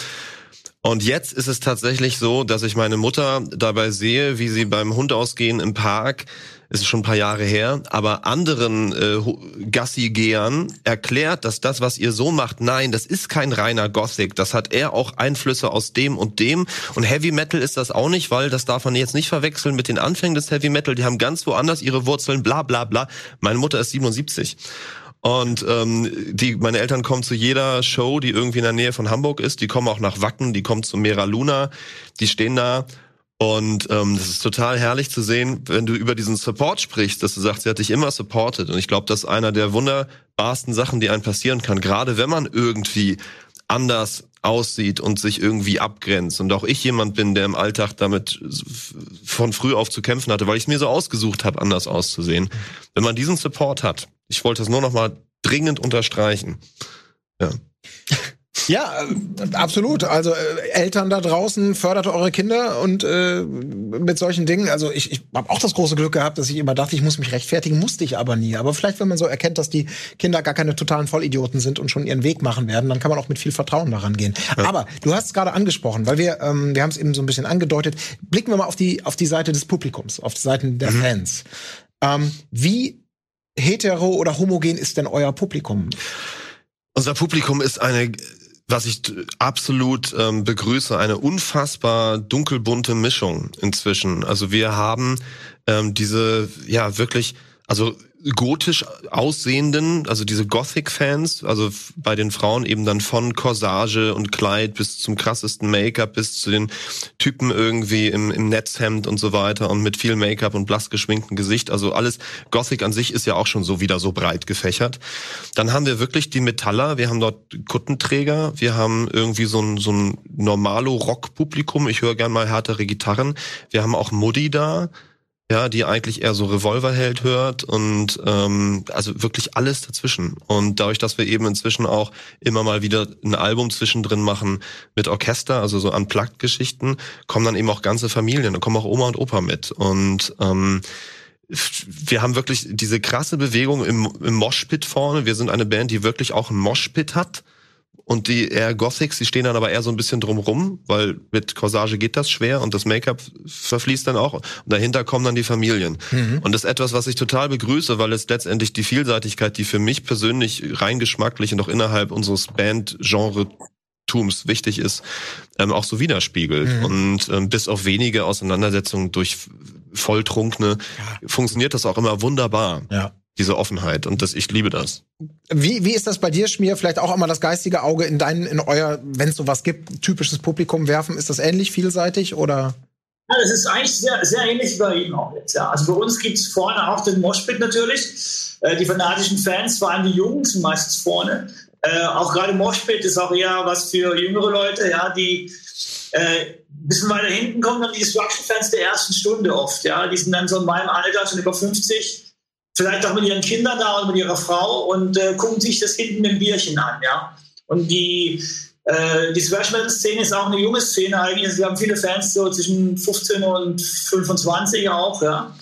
Und jetzt ist es tatsächlich so, dass ich meine Mutter dabei sehe, wie sie beim Hund ausgehen im Park ist schon ein paar Jahre her, aber anderen äh, Gassi-Gehern erklärt, dass das, was ihr so macht, nein, das ist kein reiner Gothic. Das hat er auch Einflüsse aus dem und dem. Und Heavy Metal ist das auch nicht, weil das darf man jetzt nicht verwechseln mit den Anfängen des Heavy Metal. Die haben ganz woanders ihre Wurzeln, bla bla bla. Meine Mutter ist 77. Und ähm, die, meine Eltern kommen zu jeder Show, die irgendwie in der Nähe von Hamburg ist. Die kommen auch nach Wacken, die kommen zu Mera Luna. Die stehen da und ähm, das ist total herrlich zu sehen, wenn du über diesen Support sprichst, dass du sagst, sie hat dich immer supportet. Und ich glaube, das ist einer der wunderbarsten Sachen, die einem passieren kann, gerade wenn man irgendwie anders aussieht und sich irgendwie abgrenzt. Und auch ich jemand bin, der im Alltag damit von früh auf zu kämpfen hatte, weil ich es mir so ausgesucht habe, anders auszusehen. Wenn man diesen Support hat, ich wollte das nur noch mal dringend unterstreichen. Ja. Ja, äh, absolut. Also äh, Eltern da draußen fördert eure Kinder und äh, mit solchen Dingen. Also ich, ich habe auch das große Glück gehabt, dass ich immer dachte, ich muss mich rechtfertigen, musste ich aber nie. Aber vielleicht, wenn man so erkennt, dass die Kinder gar keine totalen Vollidioten sind und schon ihren Weg machen werden, dann kann man auch mit viel Vertrauen daran gehen. Ja. Aber du hast es gerade angesprochen, weil wir, ähm, wir haben es eben so ein bisschen angedeutet. Blicken wir mal auf die auf die Seite des Publikums, auf die Seiten der mhm. Fans. Ähm, wie hetero oder homogen ist denn euer Publikum? Unser Publikum ist eine was ich absolut ähm, begrüße, eine unfassbar dunkelbunte Mischung inzwischen. Also wir haben ähm, diese, ja, wirklich, also gotisch aussehenden, also diese Gothic-Fans, also bei den Frauen eben dann von Corsage und Kleid bis zum krassesten Make-up, bis zu den Typen irgendwie im, im Netzhemd und so weiter und mit viel Make-up und blass geschminktem Gesicht. Also alles Gothic an sich ist ja auch schon so wieder so breit gefächert. Dann haben wir wirklich die Metaller, wir haben dort Kuttenträger, wir haben irgendwie so ein, so ein Normalo-Rock-Publikum. Ich höre gern mal härtere Gitarren. Wir haben auch Muddy da ja, die eigentlich eher so Revolverheld hört und ähm, also wirklich alles dazwischen. Und dadurch, dass wir eben inzwischen auch immer mal wieder ein Album zwischendrin machen mit Orchester, also so Unplugged-Geschichten, kommen dann eben auch ganze Familien, da kommen auch Oma und Opa mit. Und ähm, wir haben wirklich diese krasse Bewegung im, im Moshpit vorne. Wir sind eine Band, die wirklich auch ein Moshpit hat und die eher Gothics, die stehen dann aber eher so ein bisschen drumrum, weil mit Corsage geht das schwer und das Make-up verfließt dann auch. Und dahinter kommen dann die Familien. Mhm. Und das ist etwas, was ich total begrüße, weil es letztendlich die Vielseitigkeit, die für mich persönlich rein geschmacklich und auch innerhalb unseres Band-Genre Tums wichtig ist, ähm, auch so widerspiegelt. Mhm. Und ähm, bis auf wenige Auseinandersetzungen durch Volltrunkene ja. funktioniert das auch immer wunderbar. Ja diese Offenheit und das ich liebe das. Wie, wie ist das bei dir, Schmier? Vielleicht auch einmal das geistige Auge in dein, in euer, wenn es sowas gibt, typisches Publikum werfen. Ist das ähnlich vielseitig oder? Ja, das ist eigentlich sehr, sehr ähnlich bei ihm auch jetzt. Ja. Also bei uns gibt es vorne auch den Moshpit natürlich. Äh, die fanatischen Fans, vor allem die Jungen, sind meistens vorne. Äh, auch gerade Moshpit ist auch eher was für jüngere Leute, ja, die äh, ein bisschen weiter hinten kommen dann die Destruction-Fans der ersten Stunde oft. Ja. Die sind dann so in meinem Alter, schon über 50 vielleicht auch mit ihren Kindern da und mit ihrer Frau und äh, gucken sich das hinten mit dem Bierchen an, ja. Und die, äh, die Thrash Metal Szene ist auch eine junge Szene eigentlich. Also wir haben viele Fans so zwischen 15 und 25 auch, ja.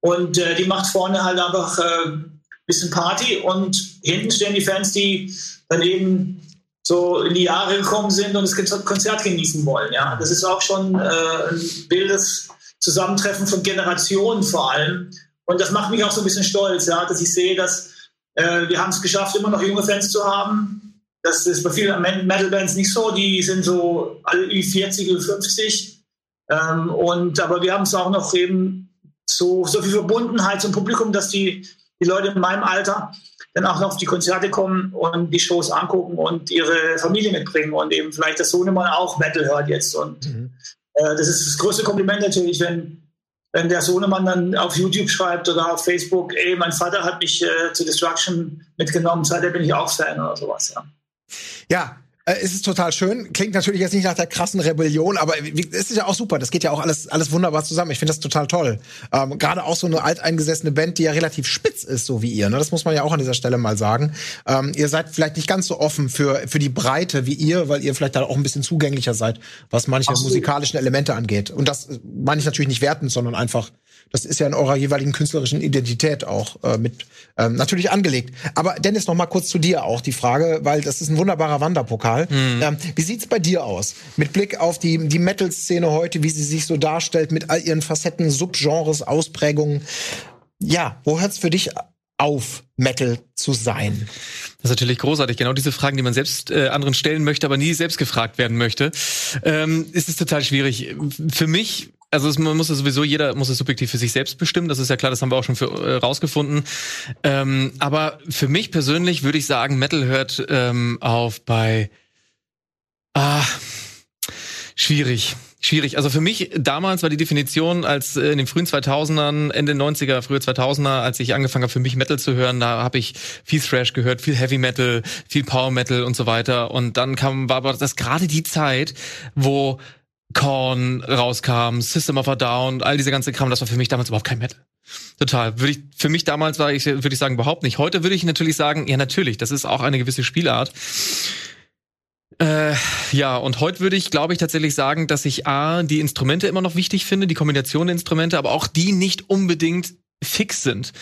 Und äh, die macht vorne halt einfach ein äh, bisschen Party und hinten stehen die Fans, die dann eben so in die Jahre gekommen sind und das Konzert genießen wollen, ja. Das ist auch schon äh, ein wildes Zusammentreffen von Generationen vor allem. Und das macht mich auch so ein bisschen stolz, ja, dass ich sehe, dass äh, wir haben es geschafft, immer noch junge Fans zu haben. Das ist bei vielen Metal-Bands nicht so. Die sind so alle über 40 oder 50. Ähm, und, aber wir haben es auch noch eben so, so viel Verbundenheit zum Publikum, dass die, die Leute in meinem Alter dann auch noch auf die Konzerte kommen und die Shows angucken und ihre Familie mitbringen und eben vielleicht das Sohnemann auch Metal hört jetzt. Und mhm. äh, das ist das größte Kompliment natürlich, wenn wenn der Sohnemann dann auf YouTube schreibt oder auf Facebook, ey, mein Vater hat mich äh, zu Destruction mitgenommen, seitdem bin ich auch Fan oder sowas, ja. Ja, es ist total schön. Klingt natürlich jetzt nicht nach der krassen Rebellion, aber es ist ja auch super. Das geht ja auch alles, alles wunderbar zusammen. Ich finde das total toll. Ähm, Gerade auch so eine alteingesessene Band, die ja relativ spitz ist, so wie ihr. Ne? Das muss man ja auch an dieser Stelle mal sagen. Ähm, ihr seid vielleicht nicht ganz so offen für, für die Breite wie ihr, weil ihr vielleicht da auch ein bisschen zugänglicher seid, was manche so. musikalischen Elemente angeht. Und das meine ich natürlich nicht wertend, sondern einfach das ist ja in eurer jeweiligen künstlerischen Identität auch äh, mit ähm, natürlich angelegt. Aber Dennis, noch mal kurz zu dir auch die Frage, weil das ist ein wunderbarer Wanderpokal. Mhm. Ähm, wie sieht's bei dir aus? Mit Blick auf die, die Metal-Szene heute, wie sie sich so darstellt, mit all ihren Facetten, Subgenres, Ausprägungen. Ja, wo hört's für dich auf, Metal zu sein? Das ist natürlich großartig. Genau diese Fragen, die man selbst äh, anderen stellen möchte, aber nie selbst gefragt werden möchte. Ähm, ist es total schwierig. Für mich also es, man muss es sowieso, jeder muss es subjektiv für sich selbst bestimmen, das ist ja klar, das haben wir auch schon für, äh, rausgefunden. Ähm, aber für mich persönlich würde ich sagen, Metal hört ähm, auf bei ah, schwierig. Schwierig. Also für mich damals war die Definition als äh, in den frühen 2000ern, Ende 90er, frühe 2000er, als ich angefangen habe für mich Metal zu hören, da habe ich viel Thrash gehört, viel Heavy Metal, viel Power Metal und so weiter und dann kam war aber das gerade die Zeit, wo Korn rauskam, System of a Down, all diese ganze Kram, das war für mich damals überhaupt kein Metal. Total. Würde ich, für mich damals war ich, würde ich sagen, überhaupt nicht. Heute würde ich natürlich sagen, ja, natürlich, das ist auch eine gewisse Spielart. Äh, ja, und heute würde ich, glaube ich, tatsächlich sagen, dass ich A, die Instrumente immer noch wichtig finde, die Kombination der Instrumente, aber auch die nicht unbedingt fix sind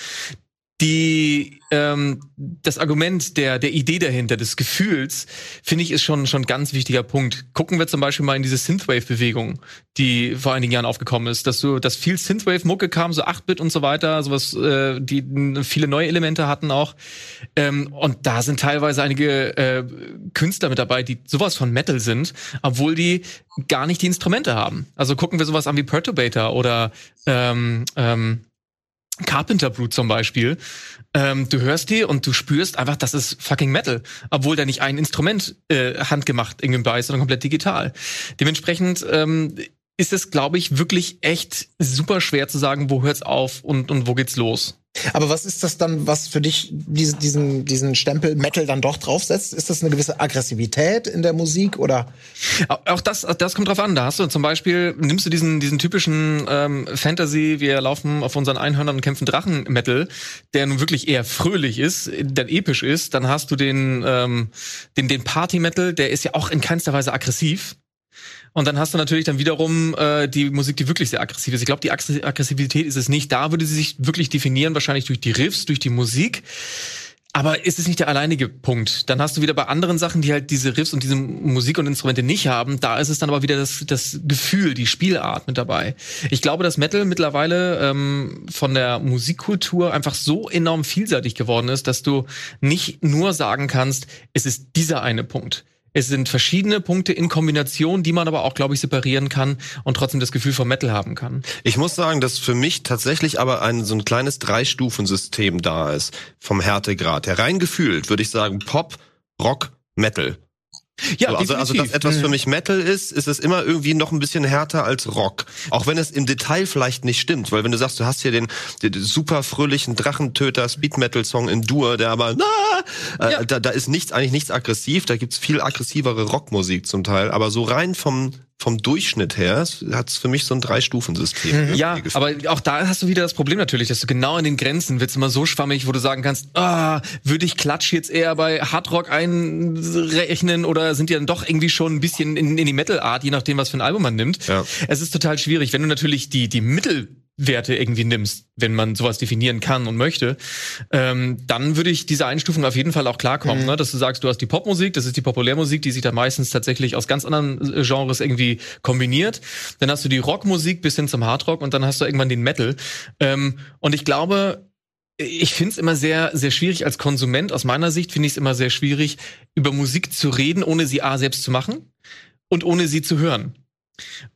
die ähm, das Argument der der Idee dahinter des Gefühls finde ich ist schon schon ganz wichtiger Punkt. Gucken wir zum Beispiel mal in diese Synthwave-Bewegung, die vor einigen Jahren aufgekommen ist, dass so dass viel Synthwave-Mucke kam, so 8-Bit und so weiter, sowas, äh, die viele neue Elemente hatten auch. Ähm, und da sind teilweise einige äh, Künstler mit dabei, die sowas von Metal sind, obwohl die gar nicht die Instrumente haben. Also gucken wir sowas an wie Perturbator oder ähm, ähm, Carpenter Brute zum Beispiel, ähm, du hörst die und du spürst einfach, das ist fucking Metal, obwohl da nicht ein Instrument äh, handgemacht irgendwie bei ist, sondern komplett digital. Dementsprechend ähm, ist es, glaube ich, wirklich echt super schwer zu sagen, wo hört's auf und, und wo geht's los. Aber was ist das dann, was für dich diese, diesen, diesen Stempel Metal dann doch draufsetzt? Ist das eine gewisse Aggressivität in der Musik oder? Auch das, das kommt drauf an. Da hast du zum Beispiel, nimmst du diesen, diesen typischen ähm, Fantasy, wir laufen auf unseren Einhörnern und kämpfen Drachen-Metal, der nun wirklich eher fröhlich ist, der episch ist, dann hast du den, ähm, den, den Party-Metal, der ist ja auch in keinster Weise aggressiv. Und dann hast du natürlich dann wiederum äh, die Musik, die wirklich sehr aggressiv ist. Ich glaube, die Aggressivität ist es nicht. Da würde sie sich wirklich definieren, wahrscheinlich durch die Riffs, durch die Musik. Aber ist es nicht der alleinige Punkt? Dann hast du wieder bei anderen Sachen, die halt diese Riffs und diese Musik und Instrumente nicht haben, da ist es dann aber wieder das, das Gefühl, die Spielart mit dabei. Ich glaube, dass Metal mittlerweile ähm, von der Musikkultur einfach so enorm vielseitig geworden ist, dass du nicht nur sagen kannst, es ist dieser eine Punkt. Es sind verschiedene Punkte in Kombination, die man aber auch, glaube ich, separieren kann und trotzdem das Gefühl von Metal haben kann. Ich muss sagen, dass für mich tatsächlich aber ein so ein kleines Drei-Stufen-System da ist vom Härtegrad. Gefühlt würde ich sagen Pop, Rock, Metal. Ja, so, also, also dass etwas für mich Metal ist, ist es immer irgendwie noch ein bisschen härter als Rock. Auch wenn es im Detail vielleicht nicht stimmt, weil wenn du sagst, du hast hier den, den super fröhlichen Drachentöter Speed Metal Song in Dur, der aber na, äh, Ja. da, da ist nichts eigentlich nichts aggressiv, da gibt's viel aggressivere Rockmusik zum Teil, aber so rein vom vom Durchschnitt her hat's für mich so ein Drei-Stufen-System. irgendwie Ja, aber auch da hast du wieder das Problem natürlich, dass du genau in den Grenzen wird's immer so schwammig, wo du sagen kannst, ah, würde ich Klatsch jetzt eher bei Hardrock einrechnen oder sind die dann doch irgendwie schon ein bisschen in, in die Metal-Art, je nachdem, was für ein Album man nimmt. Ja. Es ist total schwierig, wenn du natürlich die, die Mittelwerte irgendwie nimmst, wenn man sowas definieren kann und möchte, ähm, dann würde ich diese Einstufung auf jeden Fall auch klarkommen, ne? dass du sagst, du hast die Popmusik, das ist die Populärmusik, die sich dann meistens tatsächlich aus ganz anderen äh, Genres irgendwie kombiniert. Dann hast du die Rockmusik bis hin zum Hardrock und dann hast du irgendwann den Metal. Ähm, und ich glaube, ich finde es immer sehr, sehr schwierig als Konsument. Aus meiner Sicht finde ich es immer sehr schwierig, über Musik zu reden, ohne sie A selbst zu machen und ohne sie zu hören.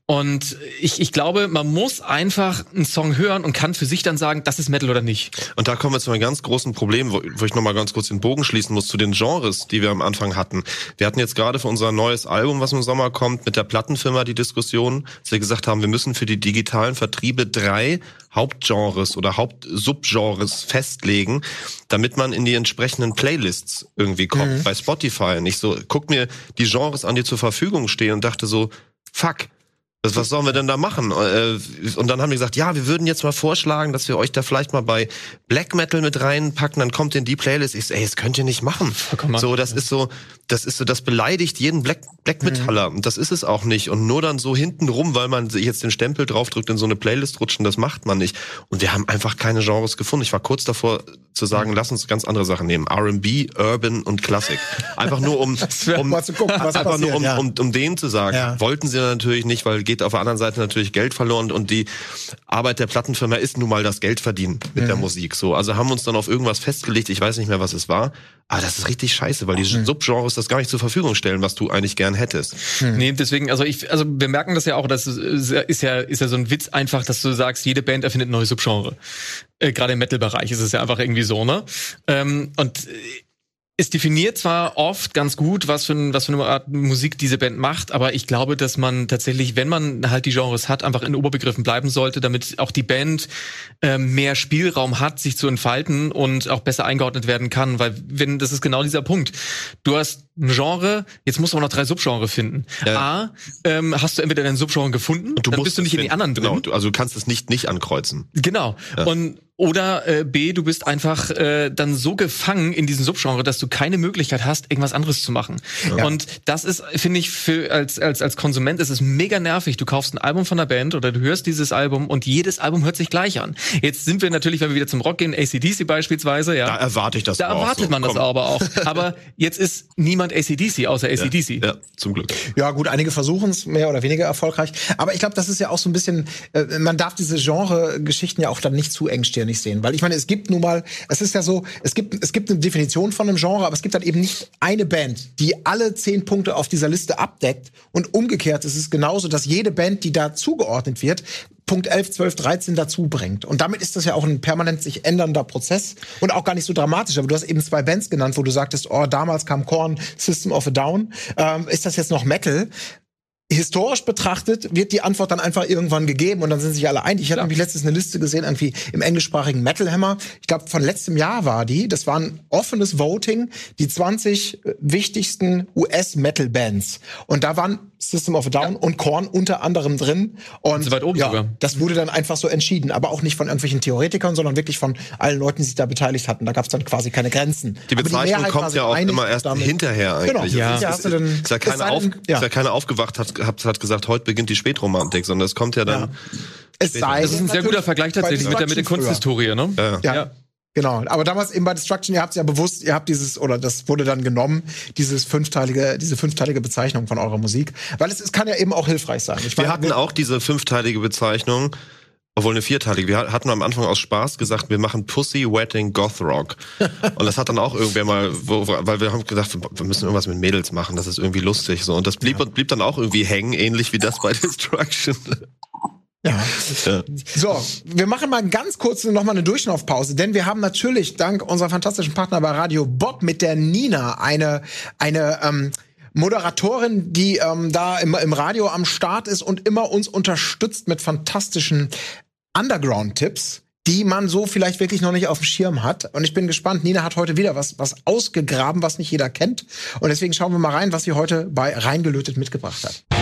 Und ich, ich glaube, man muss einfach einen Song hören und kann für sich dann sagen, das ist Metal oder nicht. Und da kommen wir zu einem ganz großen Problem, wo, wo ich nochmal ganz kurz den Bogen schließen muss zu den Genres, die wir am Anfang hatten. Wir hatten jetzt gerade für unser neues Album, was im Sommer kommt, mit der Plattenfirma die Diskussion, dass wir gesagt haben, wir müssen für die digitalen Vertriebe drei Hauptgenres oder Hauptsubgenres festlegen, damit man in die entsprechenden Playlists irgendwie kommt. Bei Spotify. Nicht so, guck mir die Genres an, die zur Verfügung stehen und dachte so, fuck, was, was sollen wir denn da machen? Äh, Und dann haben wir gesagt, ja, wir würden jetzt mal vorschlagen, dass wir euch da vielleicht mal bei Black Metal mit reinpacken, dann kommt in die Playlist. Ich so, ey, das könnt ihr nicht machen. So, das ist so, das ist so, das beleidigt jeden Black, Black Metaller. Und das ist es auch nicht. Und nur dann so hinten rum, weil man sich jetzt den Stempel draufdrückt, in so eine Playlist rutschen, das macht man nicht. Und wir haben einfach keine Genres gefunden. Ich war kurz davor zu sagen, lass uns ganz andere Sachen nehmen. R&B, Urban und Classic. Einfach nur um, um gucken, einfach nur passiert, um, ja. um, um denen zu sagen. Ja. Wollten sie natürlich nicht, weil geht auf der anderen Seite natürlich Geld verloren und die Arbeit der Plattenfirma ist nun mal das Geld verdienen mit Mhm. der Musik. So, also haben wir uns dann auf irgendwas festgelegt. Ich weiß nicht mehr, was es war. Aber das ist richtig scheiße, weil die Mhm. Subgenres das gar nicht zur Verfügung stellen, was du eigentlich gern hättest. Nee, deswegen, also ich, also wir merken das ja auch, das ist ist ja, ist ja so ein Witz einfach, dass du sagst, jede Band erfindet ein neues Subgenre. Äh, Gerade im Metal-Bereich ist es ja einfach irgendwie so, ne? Ähm, und äh, es definiert zwar oft ganz gut, was für, ein, was für eine Art Musik diese Band macht, aber ich glaube, dass man tatsächlich, wenn man halt die Genres hat, einfach in Oberbegriffen bleiben sollte, damit auch die Band ähm, mehr Spielraum hat, sich zu entfalten und auch besser eingeordnet werden kann. Weil wenn, das ist genau dieser Punkt. Du hast ein Genre, jetzt musst du auch noch drei Subgenre finden. Ja. A, ähm, hast du entweder dein Subgenre gefunden, Und du dann musst bist du nicht in die anderen drin. Genau, du, also du kannst es nicht nicht ankreuzen. Genau. Und oder äh, B, du bist einfach äh, dann so gefangen in diesem Subgenre, dass du keine Möglichkeit hast, irgendwas anderes zu machen. Und das ist, finde ich, für als als als Konsument ist es mega nervig. Du kaufst ein Album von einer Band oder du hörst dieses Album und jedes Album hört sich gleich an. Jetzt sind wir natürlich, wenn wir wieder zum Rock gehen, ACDC beispielsweise, ja. Da erwarte ich das Da erwartet so. man das Komm. aber auch. Aber jetzt ist niemand ACDC außer ACDC. Ja, zum Glück. Ja, gut, einige versuchen es mehr oder weniger erfolgreich. Aber ich glaube, das ist ja auch so ein bisschen, äh, man darf diese Genre-Geschichten ja auch dann nicht zu engstirnig sehen. Weil ich meine, es gibt nun mal, es ist ja so, es gibt, es gibt eine Definition von einem Genre, aber es gibt dann eben nicht eine Band, die alle zehn Punkte auf dieser Liste abdeckt. Und umgekehrt ist es genauso, dass jede Band, die da zugeordnet wird, Punkt 11, 12, 13 dazu bringt. Und damit ist das ja auch ein permanent sich ändernder Prozess und auch gar nicht so dramatisch. Aber du hast eben zwei Bands genannt, wo du sagtest, oh, damals kam Korn, System of a Down. Ähm, ist das jetzt noch Metal? Historisch betrachtet wird die Antwort dann einfach irgendwann gegeben und dann sind sich alle einig. Ich hatte nämlich letztens eine Liste gesehen, irgendwie im englischsprachigen Metal Hammer. Ich glaube, von letztem Jahr war die. Das war ein offenes Voting, die 20 wichtigsten US-Metal-Bands. Und da waren System of a Down und Korn unter anderem drin. Und So weit oben ja, sogar. das wurde dann einfach so entschieden. Aber auch nicht von irgendwelchen Theoretikern, sondern wirklich von allen Leuten, die sich da beteiligt hatten. Da gab es dann quasi keine Grenzen. Die Bezeichnung Mehrheit kommt ja auch immer erst damit- hinterher eigentlich. Genau. Ja. Es Ja, ist, dann- ist, ja keiner auf, ja. ist ja keiner aufgewacht hat, hat, hat gesagt, heute beginnt die Spätromantik, sondern es kommt ja dann. Es sei Das ist ein sehr guter Vergleich tatsächlich mit der, mit der. Kunsthistorie, ne? Ja. Ja. Genau, aber damals eben bei Destruction, ihr habt es ja bewusst, ihr habt dieses, oder das wurde dann genommen, dieses fünfteilige, diese fünfteilige Bezeichnung von eurer Musik. Weil es, es kann ja eben auch hilfreich sein. Ich wir meine, hatten wir auch diese fünfteilige Bezeichnung, obwohl eine vierteilige. Wir hatten am Anfang aus Spaß gesagt, wir machen Pussy Wedding Goth Rock. Und das hat dann auch irgendwer mal, wo, weil wir haben gedacht, wir müssen irgendwas mit Mädels machen, das ist irgendwie lustig so. Und das blieb, ja. blieb dann auch irgendwie hängen, ähnlich wie das bei Destruction. Ja. ja. So, wir machen mal ganz kurz noch mal eine Durchlaufpause, denn wir haben natürlich dank unserer fantastischen Partner bei Radio Bob mit der Nina eine eine ähm, Moderatorin, die ähm, da im, im Radio am Start ist und immer uns unterstützt mit fantastischen Underground-Tipps die man so vielleicht wirklich noch nicht auf dem Schirm hat. Und ich bin gespannt. Nina hat heute wieder was, was ausgegraben, was nicht jeder kennt. Und deswegen schauen wir mal rein, was sie heute bei Reingelötet mitgebracht hat.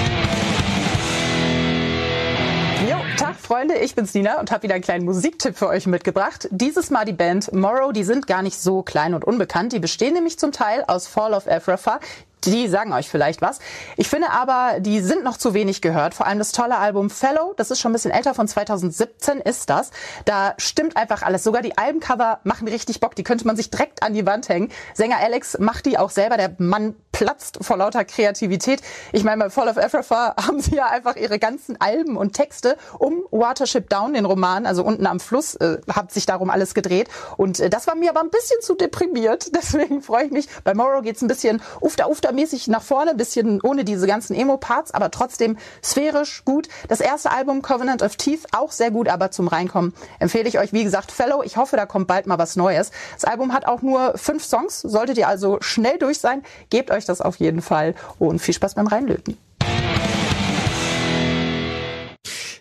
Freunde, ich bin's Nina und habe wieder einen kleinen Musiktipp für euch mitgebracht. Dieses Mal die Band Morrow, die sind gar nicht so klein und unbekannt. Die bestehen nämlich zum Teil aus Fall of Ephrafa, die sagen euch vielleicht was. Ich finde aber, die sind noch zu wenig gehört. Vor allem das tolle Album Fellow, das ist schon ein bisschen älter, von 2017 ist das. Da stimmt einfach alles. Sogar die Albencover machen richtig Bock. Die könnte man sich direkt an die Wand hängen. Sänger Alex macht die auch selber. Der Mann platzt vor lauter Kreativität. Ich meine, bei Fall of Africa haben sie ja einfach ihre ganzen Alben und Texte um Watership Down, den Roman, also unten am Fluss, äh, hat sich darum alles gedreht. Und äh, das war mir aber ein bisschen zu deprimiert. Deswegen freue ich mich. Bei Morrow geht's ein bisschen ufter, ufter mäßig nach vorne, bisschen ohne diese ganzen Emo-Parts, aber trotzdem sphärisch gut. Das erste Album Covenant of Teeth auch sehr gut, aber zum Reinkommen empfehle ich euch, wie gesagt, Fellow. Ich hoffe, da kommt bald mal was Neues. Das Album hat auch nur fünf Songs, solltet ihr also schnell durch sein. Gebt euch das auf jeden Fall und viel Spaß beim Reinlöten.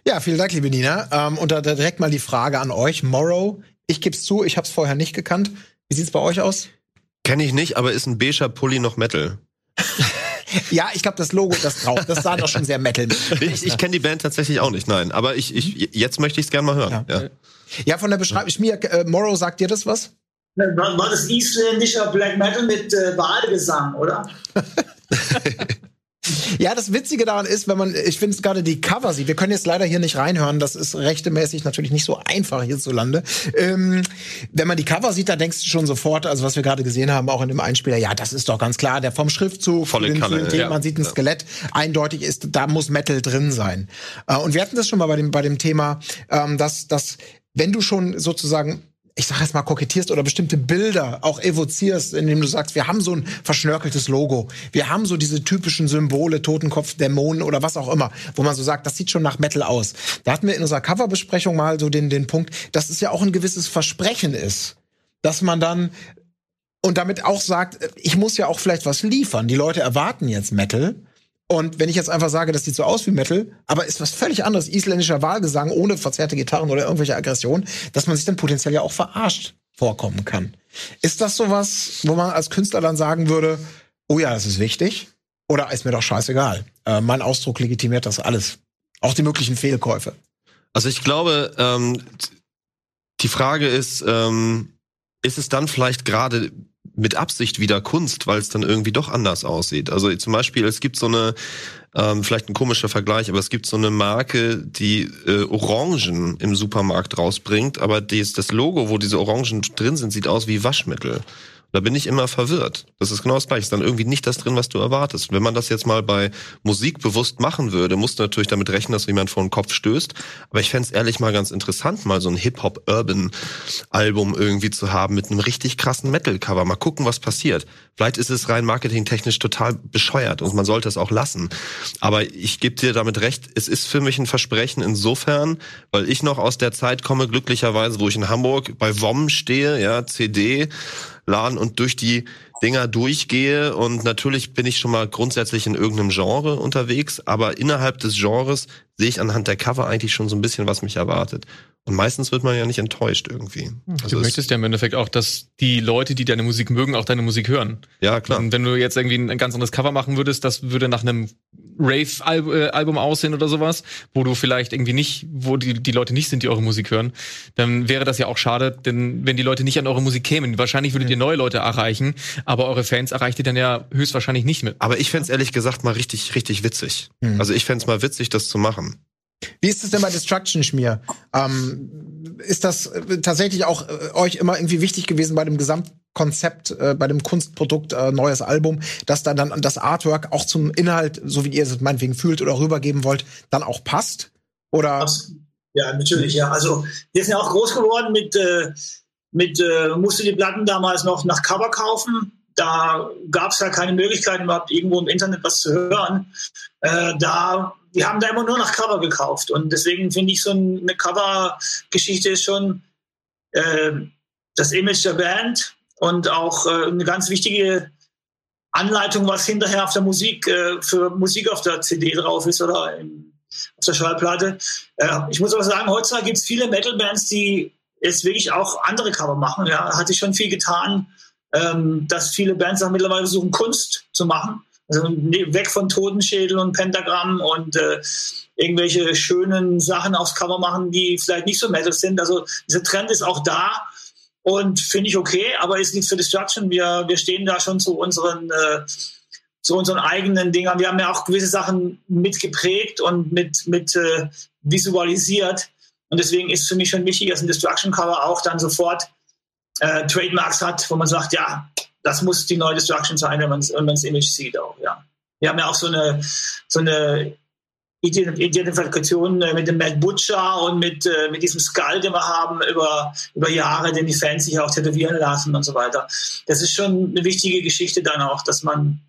Ja, vielen Dank, liebe Nina. Ähm, und da direkt mal die Frage an euch. Morrow, ich gebe es zu, ich habe es vorher nicht gekannt. Wie sieht's bei euch aus? Kenne ich nicht, aber ist ein beiger Pulli noch Metal? Ja, ich glaube, das Logo, das drauf, das sah doch schon sehr Metal. ich ich kenne die Band tatsächlich auch nicht, nein. Aber ich, ich jetzt möchte ich es gerne mal hören. Ja, ja. ja von der Beschreibung, mir, äh, Morrow, sagt dir das was? War, war das isländischer Black Metal mit äh, Badegesang, oder? Ja, das Witzige daran ist, wenn man, ich finde es gerade die Cover sieht, wir können jetzt leider hier nicht reinhören, das ist rechtemäßig natürlich nicht so einfach hierzulande. Ähm, wenn man die Cover sieht, da denkst du schon sofort, also was wir gerade gesehen haben, auch in dem Einspieler, ja, das ist doch ganz klar, der vom Schriftzug, Volle den, Kalle, den, ja. man sieht ein Skelett, eindeutig ist, da muss Metal drin sein. Äh, und wir hatten das schon mal bei dem, bei dem Thema, ähm, dass, dass wenn du schon sozusagen ich sag jetzt mal, kokettierst oder bestimmte Bilder auch evozierst, indem du sagst, wir haben so ein verschnörkeltes Logo. Wir haben so diese typischen Symbole, Totenkopf, Dämonen oder was auch immer, wo man so sagt, das sieht schon nach Metal aus. Da hatten wir in unserer Coverbesprechung mal so den, den Punkt, dass es ja auch ein gewisses Versprechen ist, dass man dann und damit auch sagt, ich muss ja auch vielleicht was liefern. Die Leute erwarten jetzt Metal und wenn ich jetzt einfach sage, das sieht so aus wie Metal, aber ist was völlig anderes, isländischer Wahlgesang ohne verzerrte Gitarren oder irgendwelche Aggressionen, dass man sich dann potenziell ja auch verarscht vorkommen kann. Ist das sowas, wo man als Künstler dann sagen würde, oh ja, das ist wichtig? Oder ist mir doch scheißegal? Äh, mein Ausdruck legitimiert das alles. Auch die möglichen Fehlkäufe. Also ich glaube, ähm, die Frage ist, ähm, ist es dann vielleicht gerade mit Absicht wieder Kunst, weil es dann irgendwie doch anders aussieht. Also zum Beispiel, es gibt so eine, ähm, vielleicht ein komischer Vergleich, aber es gibt so eine Marke, die äh, Orangen im Supermarkt rausbringt, aber dies, das Logo, wo diese Orangen drin sind, sieht aus wie Waschmittel. Da bin ich immer verwirrt. Das ist genau das Gleiche. Ist dann irgendwie nicht das drin, was du erwartest. Wenn man das jetzt mal bei Musik bewusst machen würde, musst du natürlich damit rechnen, dass jemand vor den Kopf stößt. Aber ich fände ehrlich mal ganz interessant, mal so ein Hip-Hop-Urban-Album irgendwie zu haben mit einem richtig krassen Metal-Cover. Mal gucken, was passiert. Vielleicht ist es rein marketingtechnisch total bescheuert und man sollte es auch lassen. Aber ich gebe dir damit recht, es ist für mich ein Versprechen insofern, weil ich noch aus der Zeit komme, glücklicherweise, wo ich in Hamburg bei WOM stehe, ja, CD, laden und durch die Dinger durchgehe und natürlich bin ich schon mal grundsätzlich in irgendeinem Genre unterwegs, aber innerhalb des Genres sehe ich anhand der Cover eigentlich schon so ein bisschen, was mich erwartet. Und meistens wird man ja nicht enttäuscht irgendwie. Also du möchtest ja im Endeffekt auch, dass die Leute, die deine Musik mögen, auch deine Musik hören. Ja, klar. Und wenn du jetzt irgendwie ein ganz anderes Cover machen würdest, das würde nach einem Rave-Album aussehen oder sowas, wo du vielleicht irgendwie nicht, wo die, die Leute nicht sind, die eure Musik hören, dann wäre das ja auch schade, denn wenn die Leute nicht an eure Musik kämen, wahrscheinlich würdet ihr neue Leute erreichen, aber eure Fans erreicht ihr dann ja höchstwahrscheinlich nicht mit. Aber ich fände ehrlich gesagt mal richtig, richtig witzig. Mhm. Also ich fände mal witzig, das zu machen. Wie ist es denn bei Destruction Schmier? Ähm, ist das äh, tatsächlich auch äh, euch immer irgendwie wichtig gewesen bei dem Gesamtkonzept, äh, bei dem Kunstprodukt, äh, neues Album, dass da dann das Artwork auch zum Inhalt, so wie ihr es meinetwegen fühlt oder rübergeben wollt, dann auch passt? Oder? Ja, natürlich, ja. Also wir sind ja auch groß geworden mit, äh, mit äh, musste die Platten damals noch nach Cover kaufen. Da gab es ja keine Möglichkeit, überhaupt irgendwo im Internet was zu hören. Äh, da wir haben da immer nur nach Cover gekauft. Und deswegen finde ich so eine Cover-Geschichte ist schon äh, das Image der Band und auch äh, eine ganz wichtige Anleitung, was hinterher auf der Musik, äh, für Musik auf der CD drauf ist oder in, auf der Schallplatte. Äh, ich muss aber sagen, heutzutage gibt es viele Metal-Bands, die jetzt wirklich auch andere Cover machen. Ja, hat sich schon viel getan, ähm, dass viele Bands auch mittlerweile versuchen, Kunst zu machen. Also weg von Totenschädel und Pentagramm und äh, irgendwelche schönen Sachen aufs Cover machen, die vielleicht nicht so metal sind. Also dieser Trend ist auch da und finde ich okay, aber ist nichts für Destruction. Wir, wir stehen da schon zu unseren, äh, zu unseren eigenen Dingern. Wir haben ja auch gewisse Sachen mitgeprägt und mit, mit äh, visualisiert. Und deswegen ist für mich schon wichtig, dass ein Destruction Cover auch dann sofort äh, Trademarks hat, wo man sagt, ja, das muss die neue Destruction sein, wenn man das Image sieht auch, ja. Wir haben ja auch so eine, so eine Identifikation äh, mit dem Matt Butcher und mit, äh, mit diesem Skull, den wir haben über, über Jahre, den die Fans sich auch tätowieren lassen und so weiter. Das ist schon eine wichtige Geschichte dann auch, dass man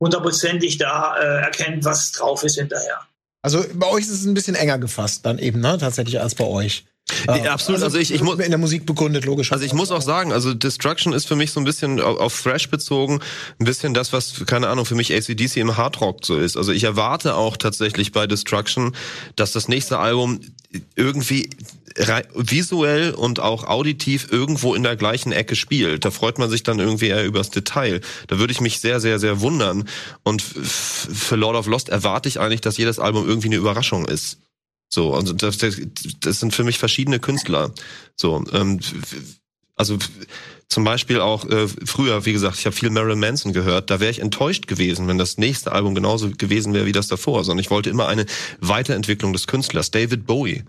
hundertprozentig da äh, erkennt, was drauf ist hinterher. Also bei euch ist es ein bisschen enger gefasst dann eben, ne? Tatsächlich als bei euch. Nee, absolut. Also, also ich, ich muss in der Musik begründet, logisch. Also ich muss auch sagen, also Destruction ist für mich so ein bisschen auf, auf Thrash bezogen, ein bisschen das, was keine Ahnung für mich ACDC im Hardrock so ist. Also ich erwarte auch tatsächlich bei Destruction, dass das nächste Album irgendwie visuell und auch auditiv irgendwo in der gleichen Ecke spielt. Da freut man sich dann irgendwie eher übers Detail. Da würde ich mich sehr, sehr, sehr wundern. Und für Lord of Lost erwarte ich eigentlich, dass jedes Album irgendwie eine Überraschung ist. So, also das, das sind für mich verschiedene Künstler. So, ähm, also zum Beispiel auch äh, früher, wie gesagt, ich habe viel Marilyn Manson gehört. Da wäre ich enttäuscht gewesen, wenn das nächste Album genauso gewesen wäre wie das davor. Sondern ich wollte immer eine Weiterentwicklung des Künstlers. David Bowie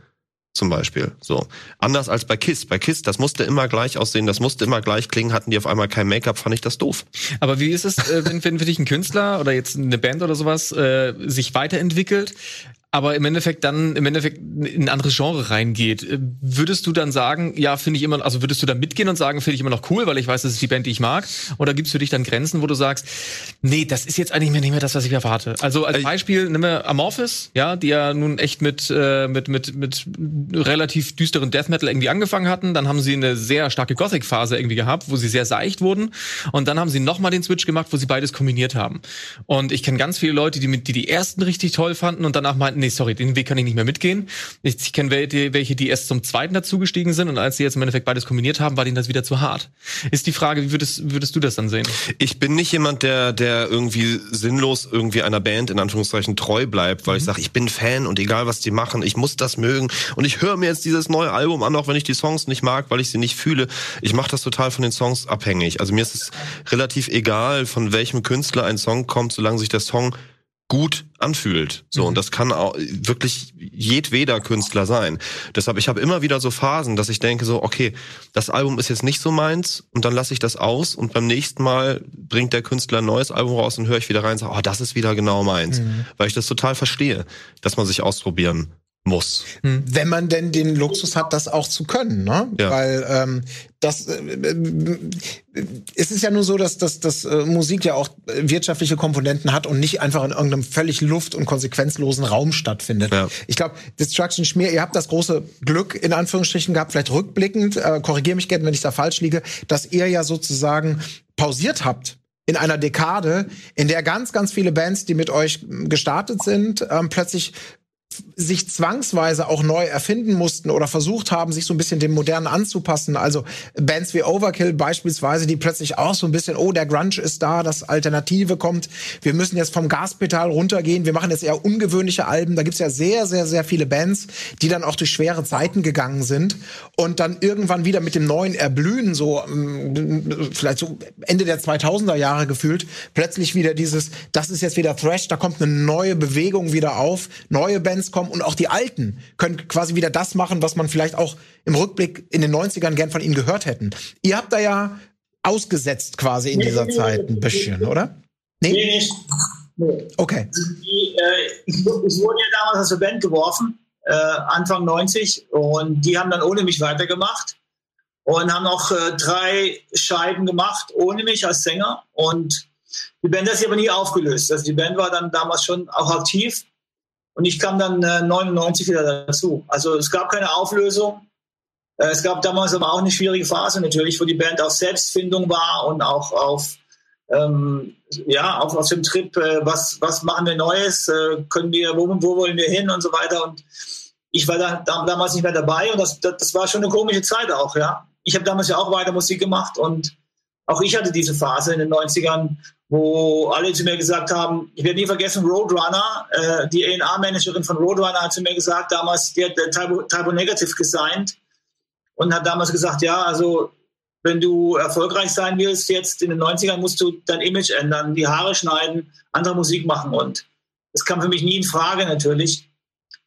zum Beispiel. So anders als bei Kiss. Bei Kiss, das musste immer gleich aussehen, das musste immer gleich klingen. Hatten die auf einmal kein Make-up, fand ich das doof. Aber wie ist es, äh, wenn, wenn für dich ein Künstler oder jetzt eine Band oder sowas äh, sich weiterentwickelt? Aber im Endeffekt dann im Endeffekt in ein anderes Genre reingeht, äh, würdest du dann sagen, ja, finde ich immer, also würdest du da mitgehen und sagen, finde ich immer noch cool, weil ich weiß, das ist die Band, die ich mag? Oder gibt's für dich dann Grenzen, wo du sagst, nee, das ist jetzt eigentlich nicht mehr das, was ich erwarte? Also als Beispiel nimm wir Amorphis, ja, die ja nun echt mit äh, mit mit mit relativ düsteren Death Metal irgendwie angefangen hatten, dann haben sie eine sehr starke Gothic Phase irgendwie gehabt, wo sie sehr seicht wurden und dann haben sie noch mal den Switch gemacht, wo sie beides kombiniert haben. Und ich kenne ganz viele Leute, die die die ersten richtig toll fanden und danach meinten, nee, sorry, den Weg kann ich nicht mehr mitgehen. Ich, ich kenne welche, die erst zum zweiten dazugestiegen sind und als sie jetzt im Endeffekt beides kombiniert haben, war denen das wieder zu hart. Ist die Frage, wie würdest, würdest du das dann sehen? Ich bin nicht jemand, der, der irgendwie sinnlos irgendwie einer Band in Anführungszeichen treu bleibt, weil mhm. ich sage, ich bin Fan und egal was die machen, ich muss das mögen und ich höre mir jetzt dieses neue Album an, auch wenn ich die Songs nicht mag, weil ich sie nicht fühle. Ich mache das total von den Songs abhängig. Also mir ist es relativ egal, von welchem Künstler ein Song kommt, solange sich der Song gut anfühlt. So, mhm. und das kann auch wirklich jedweder Künstler sein. Deshalb, ich habe immer wieder so Phasen, dass ich denke so, okay, das Album ist jetzt nicht so meins und dann lasse ich das aus und beim nächsten Mal bringt der Künstler ein neues Album raus und höre ich wieder rein und sage, oh, das ist wieder genau meins. Mhm. Weil ich das total verstehe, dass man sich ausprobieren muss. Hm. Wenn man denn den Luxus hat, das auch zu können, ne? Ja. Weil ähm, das äh, äh, es ist ja nur so, dass, dass, dass äh, Musik ja auch wirtschaftliche Komponenten hat und nicht einfach in irgendeinem völlig luft- und konsequenzlosen Raum stattfindet. Ja. Ich glaube, Destruction Schmier, ihr habt das große Glück in Anführungsstrichen gehabt, vielleicht rückblickend, äh, korrigiere mich gerne, wenn ich da falsch liege, dass ihr ja sozusagen pausiert habt in einer Dekade, in der ganz, ganz viele Bands, die mit euch gestartet sind, ähm, plötzlich sich zwangsweise auch neu erfinden mussten oder versucht haben, sich so ein bisschen dem Modernen anzupassen. Also Bands wie Overkill beispielsweise, die plötzlich auch so ein bisschen, oh, der Grunge ist da, das Alternative kommt, wir müssen jetzt vom Gaspedal runtergehen, wir machen jetzt eher ungewöhnliche Alben. Da gibt's ja sehr, sehr, sehr viele Bands, die dann auch durch schwere Zeiten gegangen sind und dann irgendwann wieder mit dem neuen Erblühen, so ähm, vielleicht so Ende der 2000er Jahre gefühlt, plötzlich wieder dieses, das ist jetzt wieder Thrash, da kommt eine neue Bewegung wieder auf, neue Bands Bands kommen und auch die Alten können quasi wieder das machen, was man vielleicht auch im Rückblick in den 90ern gern von ihnen gehört hätten. Ihr habt da ja ausgesetzt quasi in dieser Zeit ein bisschen, oder? Nee, nicht. Nee. Okay. Die, äh, ich, ich, wurde ja damals aus der Band geworfen, äh, Anfang 90, und die haben dann ohne mich weitergemacht und haben auch äh, drei Scheiben gemacht ohne mich als Sänger. Und die Band hat sich aber nie aufgelöst. Also die Band war dann damals schon auch aktiv und ich kam dann äh, 99 wieder dazu. Also es gab keine Auflösung. Äh, es gab damals aber auch eine schwierige Phase natürlich, wo die Band auf Selbstfindung war und auch auf ähm, ja, auch auf dem Trip, äh, was, was machen wir Neues, äh, können wir, wo, wo wollen wir hin und so weiter. Und ich war da, da, damals nicht mehr dabei und das, das, das war schon eine komische Zeit auch, ja. Ich habe damals ja auch weiter Musik gemacht und auch ich hatte diese Phase in den 90ern, wo alle zu mir gesagt haben, ich werde nie vergessen, Roadrunner, äh, die A&R-Managerin von Roadrunner hat zu mir gesagt, damals, die hat äh, Typo, Negative gesigned und hat damals gesagt, ja, also wenn du erfolgreich sein willst, jetzt in den 90ern musst du dein Image ändern, die Haare schneiden, andere Musik machen. Und das kam für mich nie in Frage natürlich.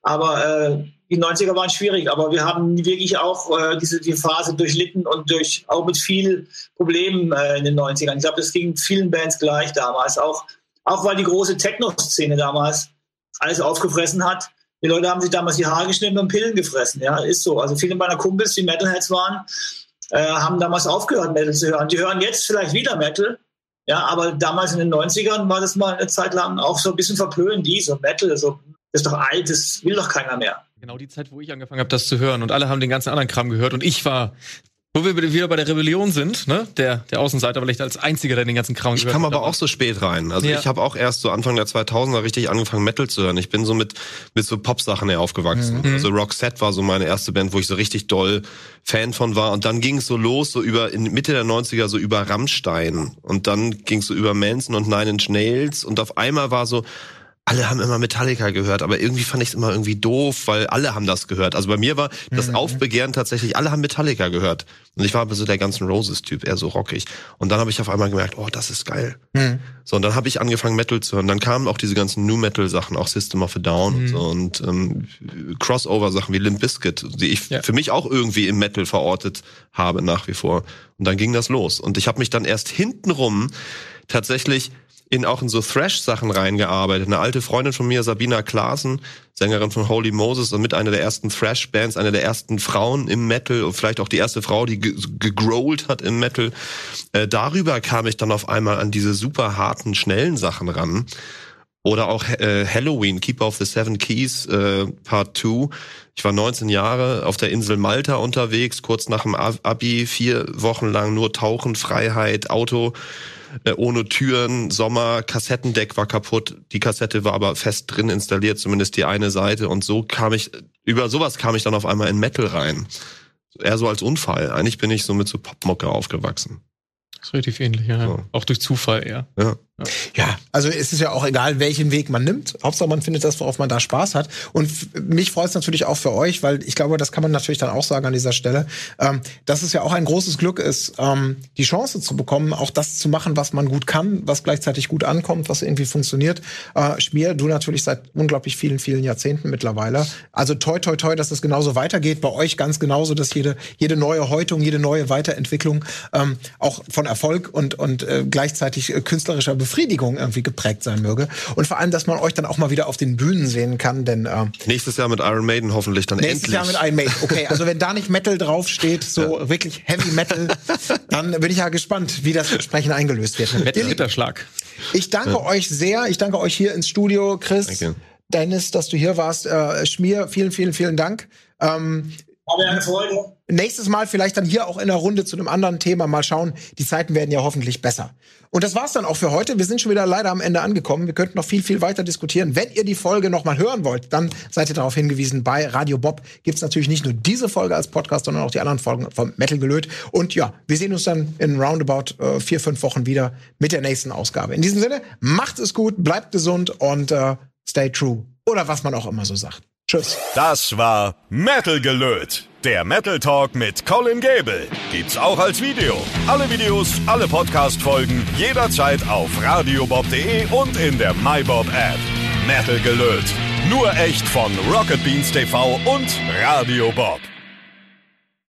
Aber äh, die 90er waren schwierig, aber wir haben wirklich auch äh, diese die Phase durchlitten und durch auch mit viel Problemen äh, in den 90ern. Ich glaube, das ging vielen Bands gleich damals, auch, auch weil die große Techno-Szene damals alles aufgefressen hat. Die Leute haben sich damals die Haare geschnitten und Pillen gefressen. Ja, ist so. Also viele meiner Kumpels, die Metalheads waren, äh, haben damals aufgehört, Metal zu hören. Die hören jetzt vielleicht wieder Metal, ja, aber damals in den 90ern war das mal eine Zeit lang auch so ein bisschen verpönt, die, so Metal, so, ist doch alt, das will doch keiner mehr. Genau die Zeit, wo ich angefangen habe, das zu hören und alle haben den ganzen anderen Kram gehört und ich war wo wir wieder bei der Rebellion sind, ne? Der, der Außenseiter vielleicht als einziger, der den ganzen Kram Ich kam aber auch so spät rein. Also ja. ich habe auch erst so Anfang der 2000er richtig angefangen Metal zu hören. Ich bin so mit mit so Pop-Sachen aufgewachsen. Mhm. Also Roxette war so meine erste Band, wo ich so richtig doll Fan von war. Und dann ging es so los, so über in Mitte der 90er so über Rammstein und dann ging es so über Manson und Nine Inch Nails und auf einmal war so alle haben immer Metallica gehört, aber irgendwie fand ich es immer irgendwie doof, weil alle haben das gehört. Also bei mir war das mhm. Aufbegehren tatsächlich, alle haben Metallica gehört. Und ich war aber so der ganzen Roses-Typ, eher so rockig. Und dann habe ich auf einmal gemerkt, oh, das ist geil. Mhm. So, und dann habe ich angefangen, Metal zu hören. Dann kamen auch diese ganzen New Metal-Sachen, auch System of a Down mhm. und so und ähm, Crossover-Sachen wie Limp Bizkit, die ich ja. für mich auch irgendwie im Metal verortet habe nach wie vor. Und dann ging das los. Und ich habe mich dann erst hintenrum tatsächlich in auch in so Thrash-Sachen reingearbeitet. Eine alte Freundin von mir, Sabina Klaassen, Sängerin von Holy Moses und mit einer der ersten Thrash-Bands, eine der ersten Frauen im Metal und vielleicht auch die erste Frau, die gegrowlt hat im Metal. Äh, darüber kam ich dann auf einmal an diese super harten, schnellen Sachen ran. Oder auch äh, Halloween, Keeper of the Seven Keys, äh, Part 2. Ich war 19 Jahre auf der Insel Malta unterwegs, kurz nach dem Abi, vier Wochen lang nur Tauchen, Freiheit, Auto äh, ohne Türen, Sommer, Kassettendeck war kaputt, die Kassette war aber fest drin installiert, zumindest die eine Seite und so kam ich, über sowas kam ich dann auf einmal in Metal rein. Eher so als Unfall. Eigentlich bin ich so mit so Popmucke aufgewachsen. Das ist relativ ähnlich, ja. So. Auch durch Zufall eher. Ja. Ja, also es ist ja auch egal, welchen Weg man nimmt. Hauptsache, man findet das, worauf man da Spaß hat. Und mich freut es natürlich auch für euch, weil ich glaube, das kann man natürlich dann auch sagen an dieser Stelle, ähm, dass es ja auch ein großes Glück ist, ähm, die Chance zu bekommen, auch das zu machen, was man gut kann, was gleichzeitig gut ankommt, was irgendwie funktioniert. Äh, Schmier, du natürlich seit unglaublich vielen, vielen Jahrzehnten mittlerweile. Also toi, toi, toi, dass es genauso weitergeht. Bei euch ganz genauso, dass jede, jede neue Häutung, jede neue Weiterentwicklung ähm, auch von Erfolg und, und äh, gleichzeitig äh, künstlerischer Befriedigung irgendwie geprägt sein möge. Und vor allem, dass man euch dann auch mal wieder auf den Bühnen sehen kann, denn äh, nächstes Jahr mit Iron Maiden hoffentlich dann nächstes endlich. Jahr mit Iron Maiden. Okay, also wenn da nicht Metal draufsteht, so ja. wirklich Heavy Metal, dann bin ich ja gespannt, wie das entsprechend eingelöst wird. Ritterschlag. Ich danke ja. euch sehr. Ich danke euch hier ins Studio, Chris. Danke. Dennis, dass du hier warst. Äh, Schmier, vielen, vielen, vielen Dank. Ähm, Freude. Nächstes Mal vielleicht dann hier auch in der Runde zu einem anderen Thema mal schauen. Die Zeiten werden ja hoffentlich besser. Und das war's dann auch für heute. Wir sind schon wieder leider am Ende angekommen. Wir könnten noch viel, viel weiter diskutieren. Wenn ihr die Folge noch mal hören wollt, dann seid ihr darauf hingewiesen. Bei Radio Bob gibt's natürlich nicht nur diese Folge als Podcast, sondern auch die anderen Folgen vom Metal gelöt. Und ja, wir sehen uns dann in roundabout äh, vier, fünf Wochen wieder mit der nächsten Ausgabe. In diesem Sinne, macht es gut, bleibt gesund und äh, stay true. Oder was man auch immer so sagt. Tschüss. Das war Metal gelöt. Der Metal Talk mit Colin Gable. Gibt's auch als Video. Alle Videos, alle Podcast-Folgen jederzeit auf radiobob.de und in der MyBob App. Metal gelöt. Nur echt von Rocket Beans TV und Radio Bob.